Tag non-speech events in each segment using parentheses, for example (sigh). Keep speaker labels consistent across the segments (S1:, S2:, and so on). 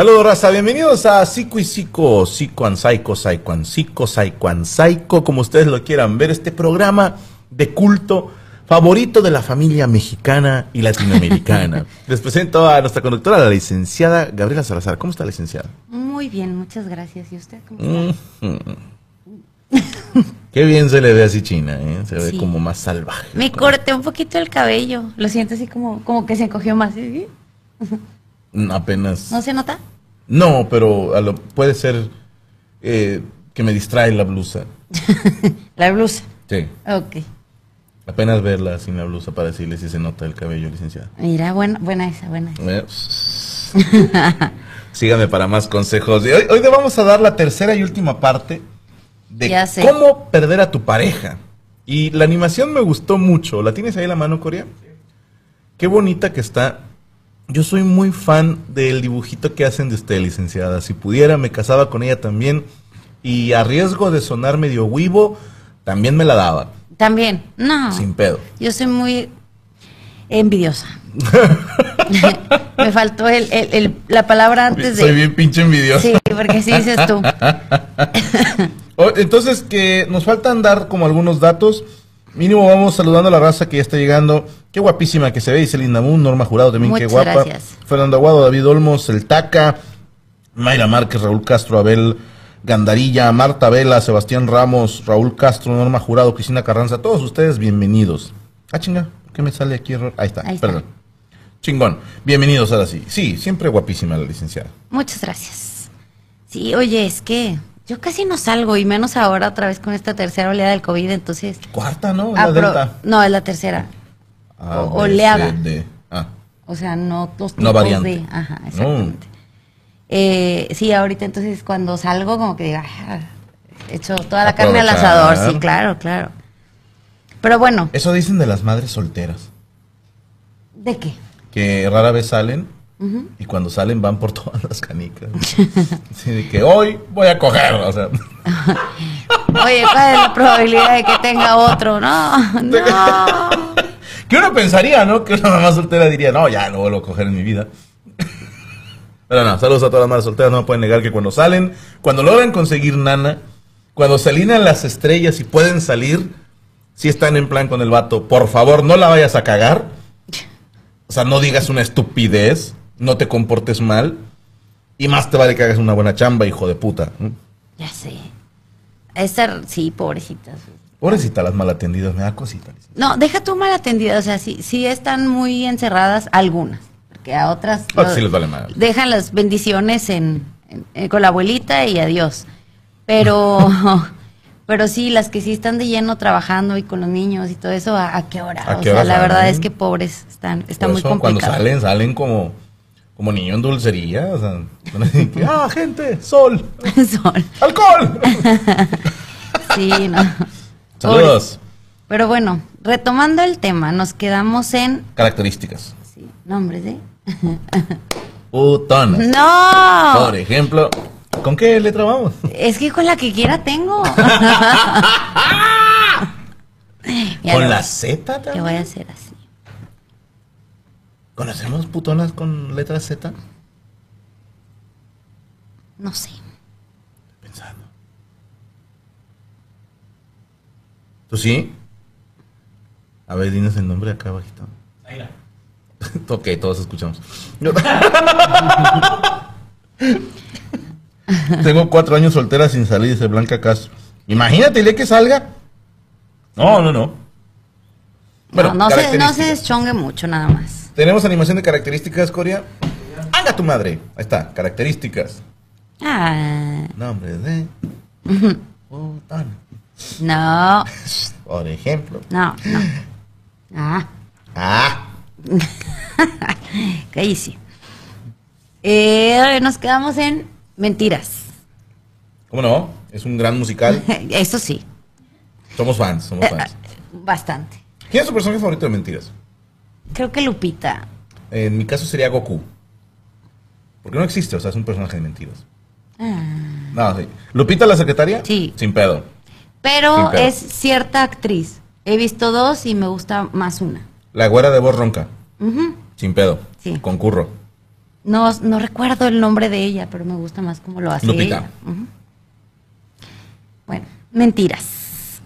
S1: Saludos, raza. Bienvenidos a Psico y Psico, Psico and Psycho, Psycho and Psico, Psycho and Psycho, como ustedes lo quieran ver. Este programa de culto favorito de la familia mexicana y latinoamericana. (laughs) Les presento a nuestra conductora, la licenciada Gabriela Salazar. ¿Cómo está, licenciada?
S2: Muy bien, muchas gracias. ¿Y usted cómo está? (laughs)
S1: Qué bien se le ve así China, ¿eh? Se ve como más salvaje.
S2: Me corté un poquito el cabello. Lo siento así como, como que se encogió más. ¿sí?
S1: Apenas.
S2: ¿No se nota?
S1: No, pero puede ser eh, que me distrae la blusa. (laughs)
S2: ¿La blusa?
S1: Sí.
S2: Ok.
S1: Apenas verla sin la blusa para decirle si se nota el cabello, licenciada.
S2: Mira, buena, buena esa, buena (laughs)
S1: Síganme para más consejos. Hoy, hoy te vamos a dar la tercera y última parte de cómo perder a tu pareja. Y la animación me gustó mucho. ¿La tienes ahí en la mano, Corea? Qué bonita que está yo soy muy fan del dibujito que hacen de usted, licenciada. Si pudiera, me casaba con ella también. Y a riesgo de sonar medio huivo, también me la daba.
S2: También, no.
S1: Sin pedo.
S2: Yo soy muy envidiosa. (laughs) me faltó el, la palabra antes
S1: de. Soy bien pinche envidiosa.
S2: Sí, porque sí dices tú. (laughs)
S1: Entonces, que nos faltan dar como algunos datos. Mínimo vamos saludando a la raza que ya está llegando. Qué guapísima que se ve, dice Linda Moon, Norma Jurado también, qué guapa. Gracias. Fernando Aguado, David Olmos, El Taca, Mayra Márquez, Raúl Castro, Abel Gandarilla, Marta Vela, Sebastián Ramos, Raúl Castro, Norma Jurado, Cristina Carranza, todos ustedes bienvenidos. Ah, chinga, ¿qué me sale aquí? Ahí está, perdón. Chingón. Bienvenidos ahora sí. Sí, siempre guapísima la licenciada.
S2: Muchas gracias. Sí, oye, es que yo casi no salgo y menos ahora otra vez con esta tercera oleada del COVID, entonces...
S1: Cuarta, ¿no? la delta.
S2: No, es la tercera. Ah, o, oleada. Ah. O sea, no los tipos
S1: no
S2: de... Ajá, exactamente. Eh, sí, ahorita entonces cuando salgo como que digo, ah, hecho toda la carne al asador, sí, claro, claro. Pero bueno.
S1: Eso dicen de las madres solteras.
S2: ¿De qué?
S1: Que rara vez salen y cuando salen van por (laughs) todas las canicas. Así de que hoy voy a coger, o sea. (laughs)
S2: Oye, ¿cuál es la probabilidad de que tenga otro? No, (laughs) no.
S1: ¿Qué uno pensaría, no? Que una mamá soltera diría, no, ya no vuelvo a coger en mi vida. Pero no, saludos a todas las madres solteras, no pueden negar que cuando salen, cuando logran conseguir nana, cuando se alinean las estrellas y pueden salir, si están en plan con el vato, por favor no la vayas a cagar. O sea, no digas una estupidez no te comportes mal y más te vale que hagas una buena chamba, hijo de puta.
S2: Ya sé. Esa, sí, pobrecitas.
S1: Pobrecita las malatendidas, me da cosita.
S2: No, deja tú malatendidas, o sea, sí, sí están muy encerradas algunas, porque a otras
S1: sí les vale mal.
S2: dejan las bendiciones en, con la abuelita y adiós. Pero, (laughs) (laughs) pero sí, las que sí están de lleno trabajando y con los niños y todo eso, ¿a, qué hora? o sea, la verdad es que pobres están, está muy complicado.
S1: Cuando salen, salen como como niño en dulcería, o sea, (laughs) ah, gente, sol, sol, alcohol.
S2: sí, no.
S1: Saludos.
S2: Pero bueno, retomando el tema, nos quedamos en
S1: características.
S2: Sí, nombres, ¿eh? (laughs)
S1: Putona.
S2: No.
S1: Por ejemplo, ¿con qué letra vamos?
S2: Es que con la que quiera tengo. (laughs) (laughs)
S1: ¿Con la Z también?
S2: Te voy a hacer así.
S1: ¿Conocemos putonas con letra Z?
S2: No sé.
S1: Pensando. ¿Tú sí? A ver, dinos el nombre acá abajito. Zaira. (laughs) ok, todos escuchamos. (laughs) Tengo cuatro años soltera sin salir, dice Blanca Castro. Imagínate, ¿le que salga? No, no, no.
S2: Bueno, no, no se, no se deschongue mucho, nada más.
S1: Tenemos animación de características, Corea. ¡Haga tu madre! Ahí está, características.
S2: Ah.
S1: Nombre de.
S2: No. (laughs)
S1: Por ejemplo.
S2: No, no. Ah.
S1: Ah. (laughs)
S2: ¿Qué hice? Eh, nos quedamos en mentiras.
S1: ¿Cómo no? Es un gran musical. (laughs)
S2: Eso sí.
S1: Somos fans, somos eh, fans.
S2: Bastante.
S1: ¿Quién es tu personaje favorito de mentiras?
S2: Creo que Lupita.
S1: En mi caso sería Goku. Porque no existe, o sea, es un personaje de mentiras. Ah. No, sí. ¿Lupita la secretaria?
S2: Sí.
S1: Sin pedo.
S2: Pero es cierta actriz. He visto dos y me gusta más una.
S1: La güera de voz ronca. Sin pedo. Sí. Concurro.
S2: No, no recuerdo el nombre de ella, pero me gusta más cómo lo hace Lupita. Bueno, mentiras.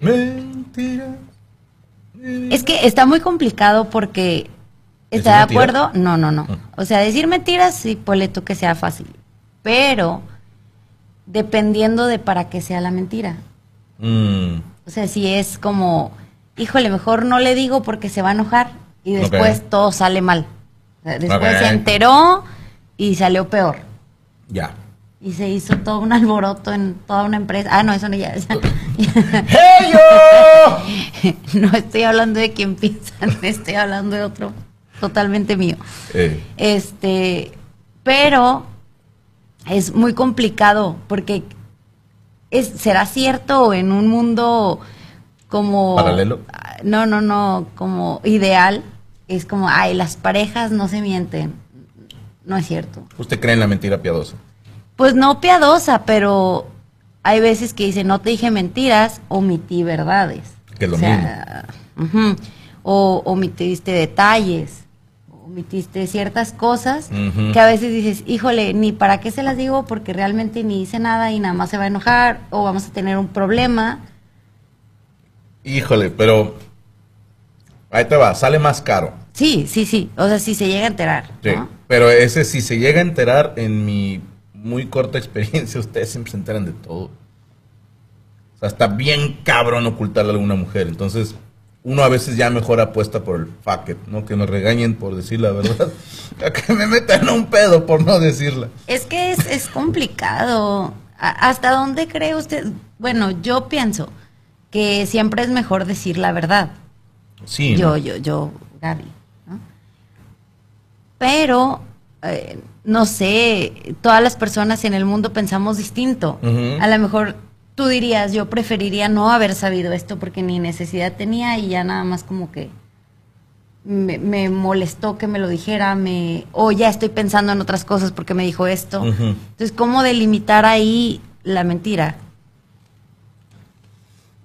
S1: Mentiras.
S2: Es que está muy complicado porque ¿Está de acuerdo? No, no, no. Ah. O sea, decir mentiras, sí, ponle tú que sea fácil. Pero dependiendo de para qué sea la mentira.
S1: Mm.
S2: O sea, si es como, híjole, mejor no le digo porque se va a enojar y después todo sale mal. después se enteró y salió peor.
S1: Ya
S2: y se hizo todo un alboroto en toda una empresa. Ah, no, eso no ya. (laughs)
S1: ¡Hey yo! (laughs)
S2: no estoy hablando de quien piensan, (laughs) estoy hablando de otro totalmente mío.
S1: Eh.
S2: Este, pero es muy complicado porque es, será cierto en un mundo como
S1: paralelo.
S2: No, no, no, como ideal. Es como, ay, las parejas no se mienten. No es cierto.
S1: ¿Usted cree en la mentira piadosa?
S2: pues no piadosa, pero hay veces que dice, no te dije mentiras, omití verdades.
S1: Que lo
S2: mismo. O omitiste detalles, omitiste ciertas cosas que a veces dices, híjole, ni para qué se las digo porque realmente ni hice nada y nada más se va a enojar o vamos a tener un problema.
S1: Híjole, pero ahí te va, sale más caro.
S2: Sí, sí, sí, o sea, si se llega a enterar.
S1: Sí, pero ese si se llega a enterar en mi muy corta (laughs) experiencia, ustedes siempre se enteran de todo. O sea, está bien cabrón ocultarle a alguna mujer. Entonces, uno a veces ya mejor apuesta por el fuck it, ¿no? Que me regañen por decir la verdad. (laughs) a que me metan un pedo por no decirla.
S2: Es que es, es complicado. ¿Hasta dónde cree usted? Bueno, yo pienso que siempre es mejor decir la verdad.
S1: Sí.
S2: Yo, yo, yo, Gaby. ¿no? Pero eh, no sé, todas las personas en el mundo pensamos distinto. A lo mejor tú dirías, yo preferiría no haber sabido esto porque ni necesidad tenía y ya nada más como que me, molestó que me lo dijera, me, o ya estoy pensando en otras cosas porque me dijo esto. Entonces, ¿cómo delimitar ahí la mentira?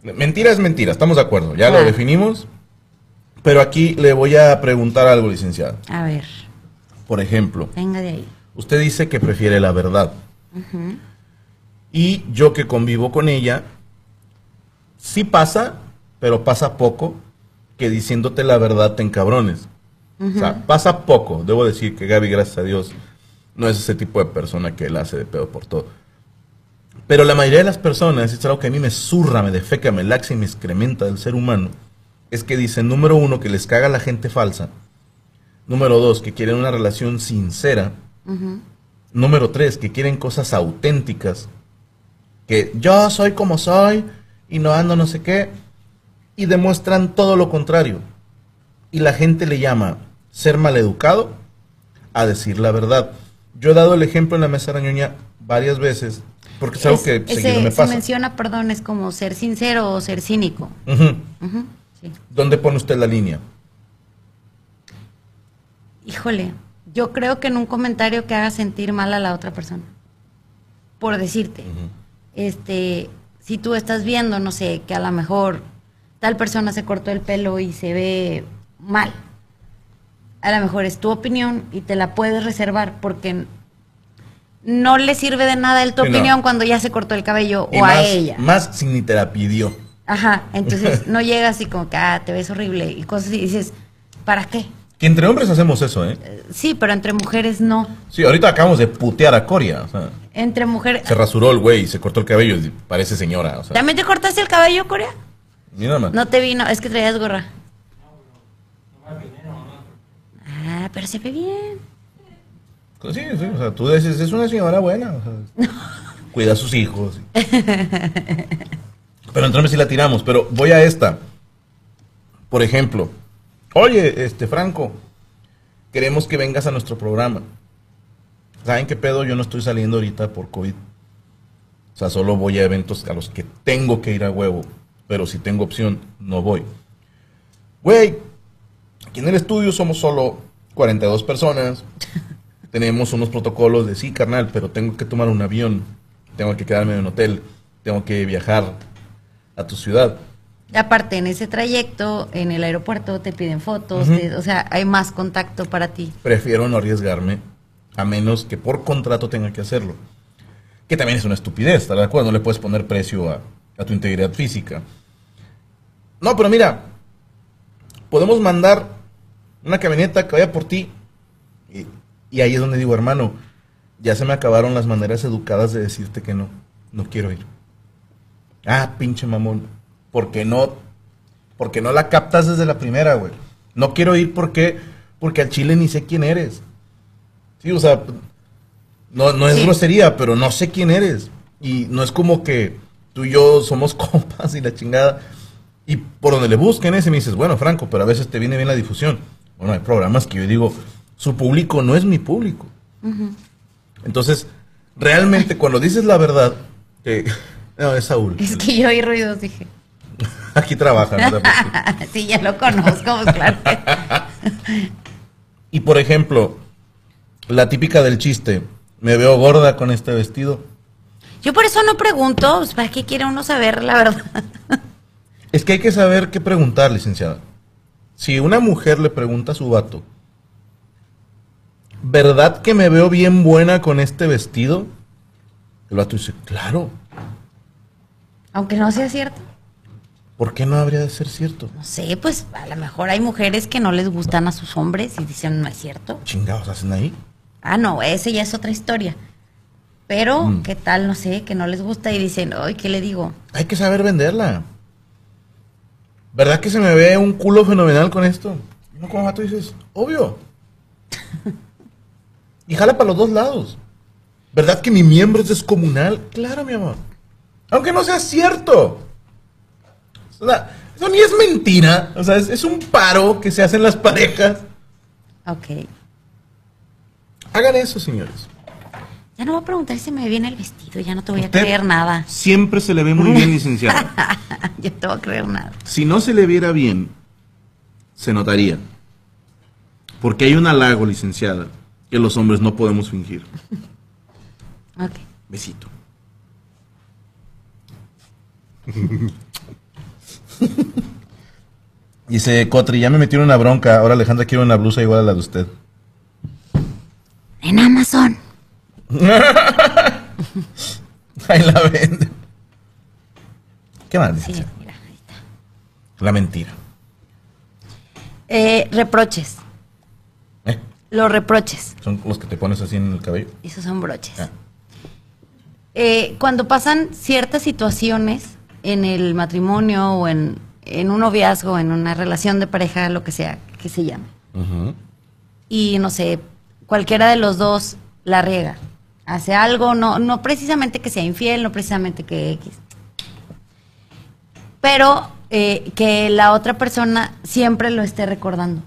S1: Mentira es mentira, estamos de acuerdo, ya lo definimos. Pero aquí le voy a preguntar algo, licenciado.
S2: A ver.
S1: Por ejemplo,
S2: Venga de ahí.
S1: usted dice que prefiere la verdad. Y yo que convivo con ella, sí pasa, pero pasa poco, que diciéndote la verdad te encabrones. O sea, pasa poco. Debo decir que Gaby, gracias a Dios, no es ese tipo de persona que él hace de pedo por todo. Pero la mayoría de las personas, es algo que a mí me zurra, me defeca, me laxa y me excrementa del ser humano, es que dicen, número uno, que les caga la gente falsa. Número dos, que quieren una relación sincera. Número tres, que quieren cosas auténticas. Que yo soy como soy y no ando no sé qué. Y demuestran todo lo contrario. Y la gente le llama ser maleducado a decir la verdad. Yo he dado el ejemplo en la mesa rañoña varias veces porque es, algo que seguido me pasa.
S2: Se menciona, perdón, es como ser sincero o ser cínico.
S1: ¿Dónde pone usted la línea?
S2: Híjole, yo creo que en un comentario que haga sentir mal a la otra persona. Por decirte, este, si tú estás viendo, no sé, que a lo mejor tal persona se cortó el pelo y se ve mal. A lo mejor es tu opinión y te la puedes reservar porque no le sirve de nada el tu opinión cuando ya se cortó el cabello o a ella.
S1: Más si ni te la pidió.
S2: Ajá, entonces (laughs) no llegas y como que, ah, te ves horrible y cosas así. Y dices, ¿para qué?
S1: Que entre hombres hacemos eso, ¿eh?
S2: Sí, pero entre mujeres no.
S1: Sí, ahorita acabamos de putear a Coria. O sea,
S2: entre mujeres.
S1: Se rasuró el güey, se cortó el cabello y parece señora. O sea.
S2: ¿También te cortaste el cabello, Coria?
S1: Mira más.
S2: No te vino, es que traías gorra. Ah, pero se ve bien.
S1: Pues sí, sí, o sea, tú dices, es una señora buena. O sea, cuida a sus hijos. pero entonces sí la tiramos. Pero voy a esta. Por ejemplo, oye, este Franco, queremos que vengas a nuestro programa. ¿Saben qué pedo? Yo no estoy saliendo ahorita por COVID. O sea, solo voy a eventos a los que tengo que ir a huevo. Pero si tengo opción, no voy. Güey, aquí en el estudio somos solo 42 personas. (laughs) Tenemos unos protocolos de sí, carnal, pero tengo que tomar un avión. Tengo que quedarme en un hotel. Tengo que viajar a tu ciudad.
S2: Aparte, en ese trayecto, en el aeropuerto, te piden fotos, o sea, hay más contacto para ti.
S1: Prefiero no arriesgarme, a menos que por contrato tenga que hacerlo. Que también es una estupidez, ¿estás de acuerdo? No le puedes poner precio a, a tu integridad física. No, pero mira, podemos mandar una camioneta que vaya por ti. Y, y, ahí es donde digo, hermano, ya se me acabaron las maneras educadas de decirte que no, no quiero ir. Ah, pinche mamón, porque no, porque no la captas desde la primera, güey. No quiero ir porque, porque al chile ni sé quién eres. Sí, o sea, no, no es grosería, pero no sé quién eres. Y no es como que tú y yo somos (laughs) compas y la chingada. Y por donde le busquen ese me dices, bueno, Franco, pero a veces te viene bien la difusión. Bueno, hay programas que yo digo, su público no es mi público. Entonces, realmente cuando dices la verdad, que... (laughs) No, es Saúl.
S2: Es que yo oí ruidos, dije. (laughs)
S1: Aquí trabaja, ¿no? (laughs)
S2: sí, ya lo conozco, pues, claro. (laughs)
S1: y por ejemplo, la típica del chiste, me veo gorda con este vestido.
S2: Yo por eso no pregunto, pues, ¿para qué quiere uno saber la verdad?
S1: Es que hay que saber qué preguntar, licenciada. Si una mujer le pregunta a su vato, ¿verdad que me veo bien buena con este vestido? El vato dice, claro.
S2: Aunque no sea cierto.
S1: ¿Por qué no habría de ser cierto?
S2: No sé, pues a lo mejor hay mujeres que no les gustan a sus hombres y dicen, no es cierto.
S1: Chingados, ¿hacen ahí?
S2: Ah, no, ese ya es otra historia. Pero, mm. ¿qué tal? No sé, que no les gusta y dicen, ay, ¿qué le digo?
S1: Hay que saber venderla. ¿Verdad que se me ve un culo fenomenal con esto? No, como tú dices, obvio. (laughs) y jala para los dos lados. ¿Verdad que mi miembro es descomunal? Claro, mi amor. Aunque no sea cierto. O sea, eso ni es mentira. O sea, es, es un paro que se hacen las parejas.
S2: Ok.
S1: Hagan eso, señores.
S2: Ya no voy a preguntar si me viene el vestido, ya no te voy a creer nada.
S1: Siempre se le ve muy bien, licenciada. (laughs)
S2: ya te voy a creer nada.
S1: Si no se le viera bien, se notaría. Porque hay un halago, licenciada, que los hombres no podemos fingir. (laughs)
S2: ok.
S1: Besito. (laughs) (laughs) Dice Cotri, ya me metieron una bronca. Ahora Alejandra quiere una blusa igual a la de usted.
S2: En Amazon. (laughs)
S1: Ahí la vende. ¿Qué más? Sí, mira, ahí está. La mentira.
S2: Eh, reproches.
S1: ¿Eh?
S2: Los reproches.
S1: Son los que te pones así en el cabello.
S2: Esos son broches. Ah. eh, cuando pasan ciertas situaciones en el matrimonio o en, un noviazgo, en una relación de pareja, lo que sea que se llame, y no sé, cualquiera de los dos la riega, hace algo, no, no precisamente que sea infiel, no precisamente que X, pero eh, que la otra persona siempre lo esté recordando.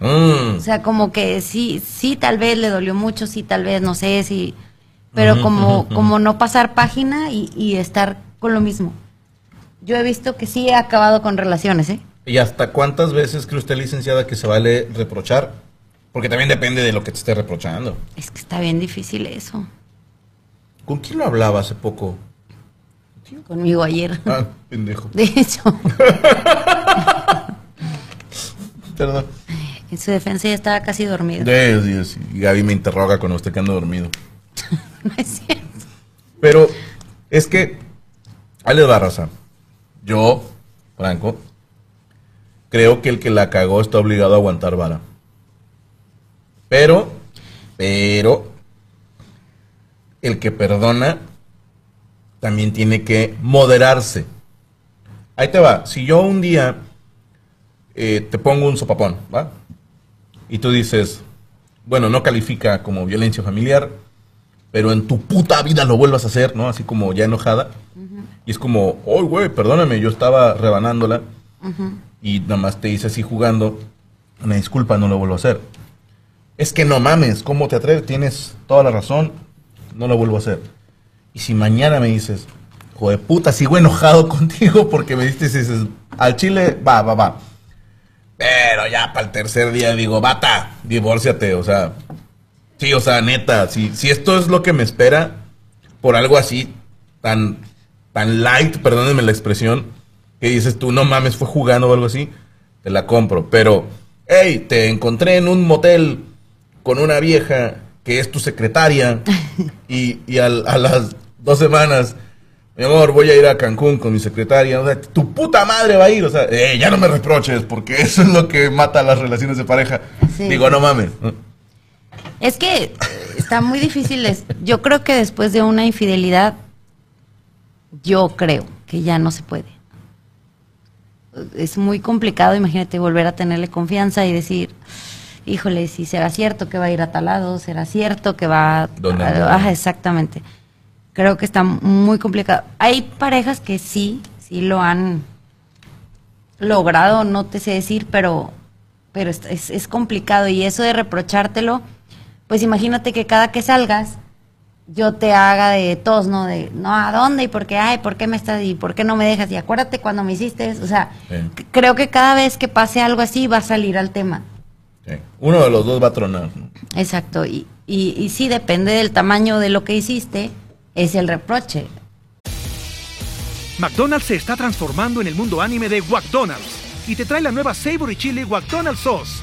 S2: Mm. O sea, como que sí, sí, tal vez le dolió mucho, sí, tal vez, no sé, sí, pero como, como no pasar página y, estar con lo mismo. Yo he visto que sí he acabado con relaciones, ¿eh?
S1: ¿Y hasta cuántas veces cree usted, licenciada, que se vale reprochar? Porque también depende de lo que te esté reprochando.
S2: Es que está bien difícil eso.
S1: ¿Con quién lo hablaba hace poco?
S2: Conmigo ayer.
S1: Ah, pendejo.
S2: De hecho. (laughs)
S1: Perdón.
S2: En su defensa ya estaba casi dormido.
S1: Sí, sí, Y Gaby me interroga cuando usted que anda dormido. (laughs)
S2: no es cierto.
S1: Pero es que, ahí le va raza. Yo, Franco, creo que el que la cagó está obligado a aguantar vara. Pero, pero, el que perdona también tiene que moderarse. Ahí te va. Si yo un día eh, te pongo un sopapón, ¿va? Y tú dices, bueno, no califica como violencia familiar, pero en tu puta vida lo vuelvas a hacer, ¿no? Así como ya enojada. Y es como, oh, güey, perdóname, yo estaba rebanándola. Y nada más te hice así jugando. Una disculpa, no lo vuelvo a hacer. Es que no mames, ¿cómo te atreves? Tienes toda la razón, no lo vuelvo a hacer. Y si mañana me dices, joder puta, sigo enojado (laughs) contigo porque me diste dices, al chile, va, va, va. Pero ya para el tercer día digo, bata, divórciate, o sea, sí, o sea, neta, si, si esto es lo que me espera por algo así, tan, tan light, perdónenme la expresión, que dices tú, no mames, fue jugando o algo así, te la compro. Pero, hey, te encontré en un motel con una vieja que es tu secretaria (laughs) y, y a las dos semanas, mi amor, voy a ir a Cancún con mi secretaria, o sea, tu puta madre va a ir, o sea, eh, ya no me reproches, porque eso es lo que mata las relaciones de pareja. Digo, no mames.
S2: Es que está muy difícil, yo creo que después de una infidelidad, yo creo que ya no se puede. Es muy complicado, imagínate, volver a tenerle confianza y decir, híjole, si será cierto que va a ir a tal lado, será cierto que va a... Ajá, exactamente. Creo que está muy complicado. Hay parejas que sí, sí lo han logrado, no te sé decir, pero, pero es, es complicado. Y eso de reprochártelo, pues imagínate que cada que salgas, yo te haga de todos, ¿no? De, no, ¿a dónde? ¿Y por qué? Ay, ¿por qué me estás? ¿Y por qué no me dejas? Y acuérdate cuando me hiciste. O sea, creo que cada vez que pase algo así va a salir al tema.
S1: Uno de los dos va a tronar.
S2: Exacto, y, y, y sí, depende del tamaño de lo que hiciste, es el reproche.
S3: McDonald's se está transformando en el mundo anime de McDonald's y te trae la nueva Savory Chili McDonald's Sauce.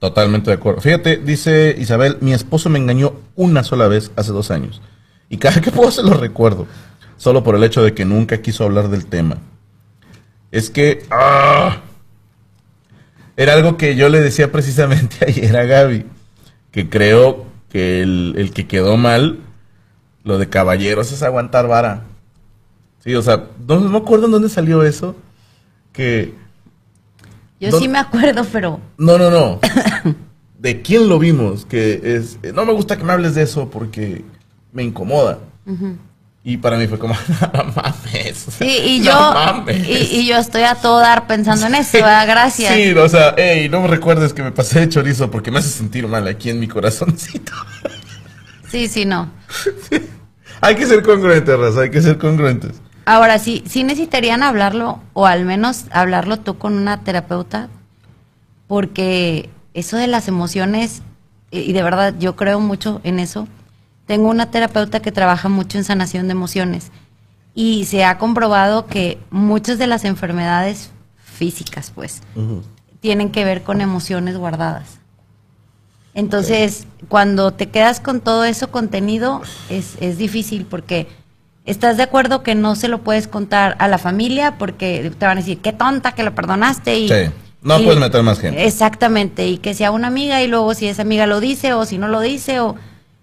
S1: Totalmente de acuerdo. Fíjate, dice Isabel, mi esposo me engañó una sola vez hace dos años. Y cada que puedo se lo recuerdo. Solo por el hecho de que nunca quiso hablar del tema. Es que... ¡ah! Era algo que yo le decía precisamente (laughs) ayer a Gaby. que creo que el, el que quedó mal, lo de caballeros, es aguantar vara. Sí, o sea, no, me acuerdo en dónde salió eso. Que.
S2: Yo sí me acuerdo, pero.
S1: No, no, no. (laughs) ¿De quién lo vimos? Que es. No me gusta que me hables de eso porque me incomoda. Y para mí fue como, (laughs) no mames.
S2: sí, y (laughs) yo, Y, yo estoy a todo dar pensando en eso, gracias.
S1: Sí, o sea, hey, no me recuerdes que me pasé de chorizo porque me hace sentir mal aquí en mi corazoncito.
S2: Sí, sí, no.
S1: Hay que ser congruentes, Raza, hay que ser congruentes.
S2: Ahora, sí, sí necesitarían hablarlo, o al menos hablarlo tú con una terapeuta, porque eso de las emociones, y de verdad yo creo mucho en eso, tengo una terapeuta que trabaja mucho en sanación de emociones y se ha comprobado que muchas de las enfermedades físicas, pues, tienen que ver con emociones guardadas. Entonces, cuando te quedas con todo eso contenido, es, es difícil porque estás de acuerdo que no se lo puedes contar a la familia porque te van a decir, qué tonta que lo perdonaste y...
S1: Sí. No puedes meter más gente.
S2: Exactamente, y que sea una amiga y luego si esa amiga lo dice o si no lo dice o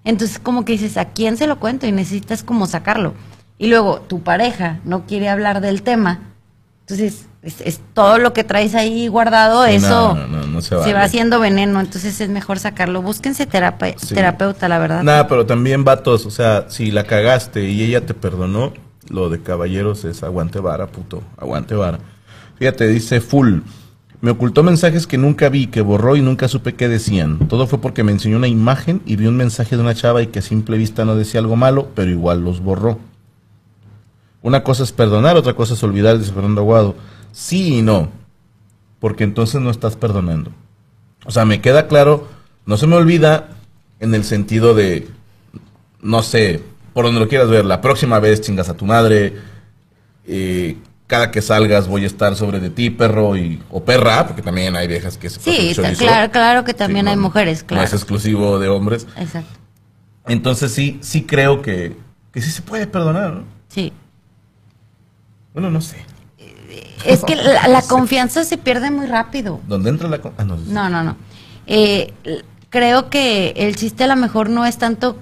S2: entonces como que dices, ¿a quién se lo cuento? Y necesitas como sacarlo. Y luego tu pareja no quiere hablar del tema. Entonces es, todo lo que traes ahí guardado, eso se, va haciendo veneno. Entonces es mejor sacarlo. Búsquense terapeuta, la verdad.
S1: Nada, pero también vatos, o sea, si la cagaste y ella te perdonó, lo de caballeros es aguante vara, puto, aguante vara. Fíjate, dice full. Me ocultó mensajes que nunca vi, que borró y nunca supe qué decían. Todo fue porque me enseñó una imagen y vi un mensaje de una chava y que a simple vista no decía algo malo, pero igual los borró. Una cosa es perdonar, otra cosa es olvidar, dice Fernando Aguado. Sí y no, porque entonces no estás perdonando. O sea, me queda claro, no se me olvida en el sentido de, no sé, por donde lo quieras ver, la próxima vez chingas a tu madre, eh, cada que salgas voy a estar sobre de ti, perro y, o perra, porque también hay viejas que se
S2: Sí, claro, claro que también hay mujeres, claro.
S1: No es exclusivo de hombres.
S2: Exacto.
S1: Entonces sí, sí creo que, que sí se puede perdonar, ¿no?
S2: Sí.
S1: Bueno, no sé.
S2: Es que la, confianza se pierde muy rápido.
S1: ¿Dónde entra la confianza?
S2: Ah, no, no, no. Eh, creo que el chiste a lo mejor no es tanto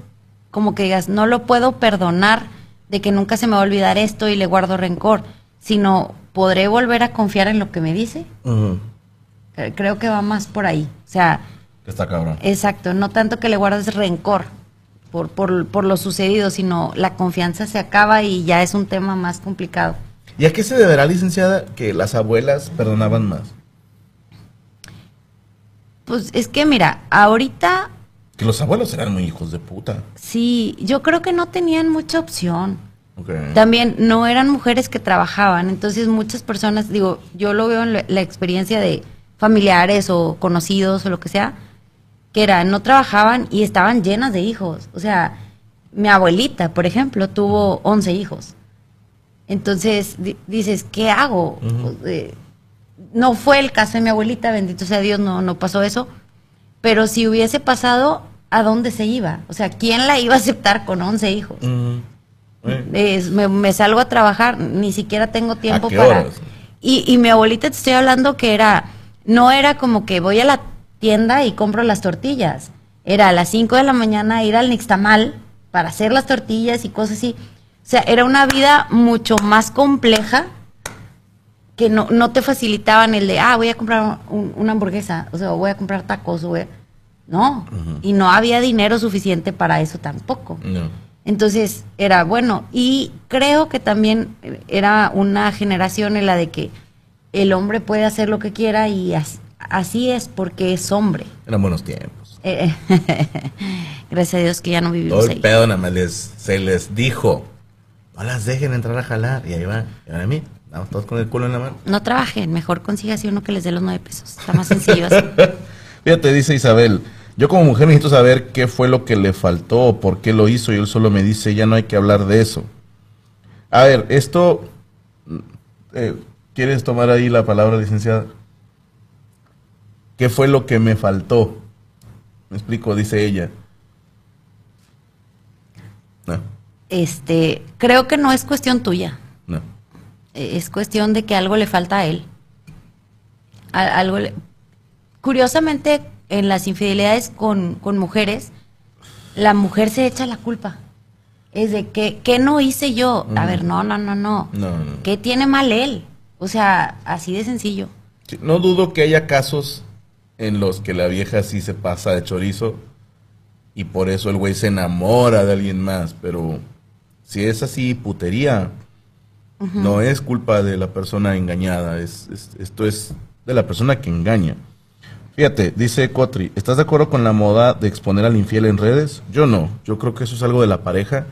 S2: como que digas, no lo puedo perdonar de que nunca se me va a olvidar esto y le guardo rencor sino podré volver a confiar en lo que me dice. Creo que va más por ahí. O sea,
S1: está cabrón.
S2: Exacto, no tanto que le guardes rencor por, por, por lo sucedido, sino la confianza se acaba y ya es un tema más complicado.
S1: ¿Y a qué se deberá, licenciada, que las abuelas perdonaban más?
S2: Pues es que mira, ahorita...
S1: Que los abuelos eran muy hijos de puta.
S2: Sí, yo creo que no tenían mucha opción. También no eran mujeres que trabajaban, entonces muchas personas, digo, yo lo veo en la, experiencia de familiares o conocidos o lo que sea, que era, no trabajaban y estaban llenas de hijos. O sea, mi abuelita, por ejemplo, tuvo 11 hijos. Entonces dices, ¿qué hago? Eh, no fue el caso de mi abuelita, bendito sea Dios, no, no pasó eso. Pero si hubiese pasado, ¿a dónde se iba? O sea, ¿quién la iba a aceptar con 11 hijos? me, salgo a trabajar, ni siquiera tengo tiempo para... Y, y mi abuelita te estoy hablando que era, no era como que voy a la tienda y compro las tortillas. Era a las 5 de la mañana ir al Nixtamal para hacer las tortillas y cosas así. O sea, era una vida mucho más compleja que no, no te facilitaban el de, ah, voy a comprar una hamburguesa, o sea, voy a comprar tacos, o no, y no había dinero suficiente para eso tampoco. No. Entonces era bueno. Y creo que también era una generación en la de que el hombre puede hacer lo que quiera y así, es porque es hombre.
S1: Eran buenos tiempos.
S2: Eh, (laughs) gracias a Dios que ya no vivimos
S1: Todo el pedo nada más se les dijo, no las dejen entrar a jalar. Y ahí van, y a mí, vamos todos con el culo en la mano.
S2: No trabajen, mejor así uno que les dé los nueve pesos. Está más sencillo así. (laughs)
S1: Fíjate, dice Isabel, yo como mujer necesito saber qué fue lo que le faltó o por qué lo hizo y él solo me dice, ya no hay que hablar de eso. A ver, esto... Eh, ¿Quieres tomar ahí la palabra, licenciada? ¿Qué fue lo que me faltó? Me explico, dice ella.
S2: No. Este, creo que no es cuestión tuya.
S1: No.
S2: Es cuestión de que algo le falta a él. algo Curiosamente, en las infidelidades con, con mujeres, la mujer se echa la culpa. Es de que, ¿qué no hice yo? A ver, no, no, no, no.
S1: No, no.
S2: ¿Qué tiene mal él? O sea, así de sencillo.
S1: Sí, no dudo que haya casos en los que la vieja sí se pasa de chorizo y por eso el güey se enamora de alguien más, pero si es así putería, no es culpa de la persona engañada, es, es- esto es de la persona que engaña. Fíjate, dice Cotri, ¿estás de acuerdo con la moda de exponer al infiel en redes? Yo no, yo creo que eso es algo de la pareja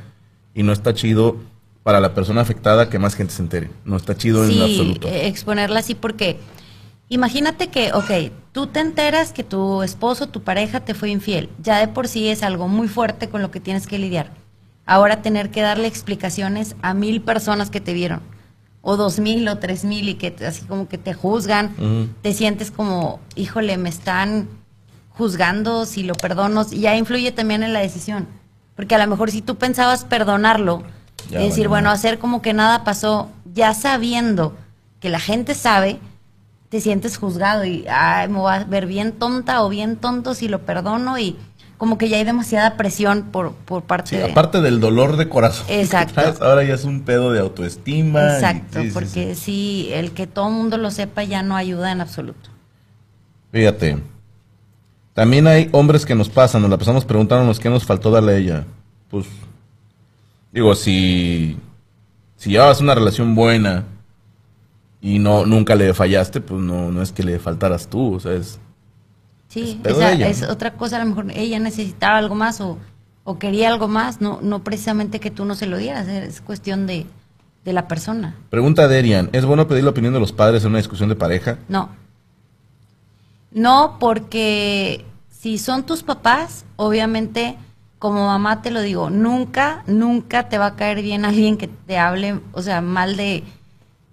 S1: y no está chido para la persona afectada que más gente se entere. No está chido en absoluto.
S2: eh, exponerla así porque imagínate que, ok, tú te enteras que tu esposo, tu pareja te fue infiel. Ya de por sí es algo muy fuerte con lo que tienes que lidiar. Ahora tener que darle explicaciones a mil personas que te vieron, o dos mil o tres mil y que así como que te juzgan, te sientes como, híjole, me están juzgando si lo perdono, y ya influye también en la decisión. Porque a lo mejor si tú pensabas perdonarlo,
S1: Ya,
S2: decir,
S1: bueno,
S2: bueno,
S1: no.
S2: hacer como que nada pasó, ya sabiendo que la gente sabe, te sientes juzgado y ay, me voy a ver bien tonta o bien tonto si lo perdono y como que ya hay demasiada presión por, por parte
S1: Sí,
S2: de...
S1: aparte del dolor de corazón.
S2: Exacto.
S1: traes, ahora ya es un pedo de autoestima.
S2: Exacto,
S1: sí,
S2: porque
S1: sí.
S2: sí, el que todo el mundo lo sepa ya no ayuda en absoluto.
S1: Fíjate. También hay hombres que nos pasan, nos la pasamos preguntándonos qué nos faltó darle a ella. Pues, digo, si, si llevabas una relación buena y no nunca le fallaste, pues no, no es que le faltaras tú, o sea, es...
S2: Sí,
S1: Es
S2: esa
S1: ella,
S2: es
S1: ¿no?
S2: otra cosa, a lo mejor ella necesitaba algo más o, o quería algo más, no, no precisamente que tú no se lo dieras, es cuestión de, de la persona.
S1: Pregunta Derian, ¿es bueno pedir la opinión de los padres en una discusión de pareja?
S2: No. No, porque si son tus papás, obviamente, como mamá te lo digo, nunca, nunca te va a caer bien alguien que te hable, o sea, mal de,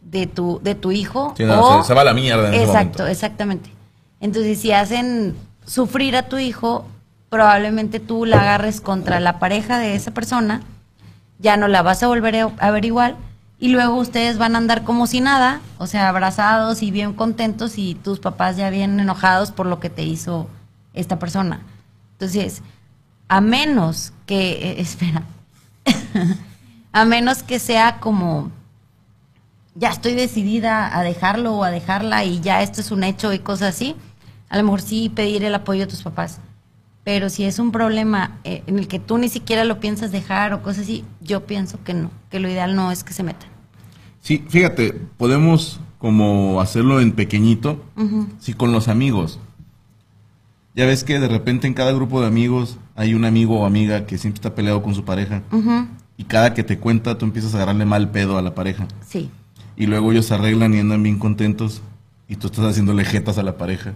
S2: de, tu, de tu hijo.
S1: Sí, no,
S2: o-
S1: se- se va a la mierda en ese
S2: Exacto,
S1: momento.
S2: exactamente. Entonces, si hacen sufrir a tu hijo, probablemente tú la agarres contra la pareja de esa persona, ya no la vas a volver a ver igual, y luego ustedes van a andar como si nada, o sea, abrazados y bien contentos, y tus papás ya bien enojados por lo que te hizo esta persona. Entonces, a menos que, eh, (laughs) espera, a menos que sea como, ya estoy decidida a dejarlo o a dejarla y ya esto es un hecho y cosas así, a lo mejor sí pedir el apoyo de tus papás. Pero si es un problema eh, en el que tú ni siquiera lo piensas dejar o cosas así, yo pienso que no, que lo ideal no es que se metan.
S1: Sí, fíjate, podemos como hacerlo en pequeñito, sí, con los amigos. Ya ves que de repente en cada grupo de amigos hay un amigo o amiga que siempre está peleado con su pareja. Y cada que te cuenta, tú empiezas a agarrarle mal pedo a la pareja.
S2: Sí,
S1: Y luego ellos se arreglan y andan bien contentos. Y tú estás haciéndole jetas a la pareja.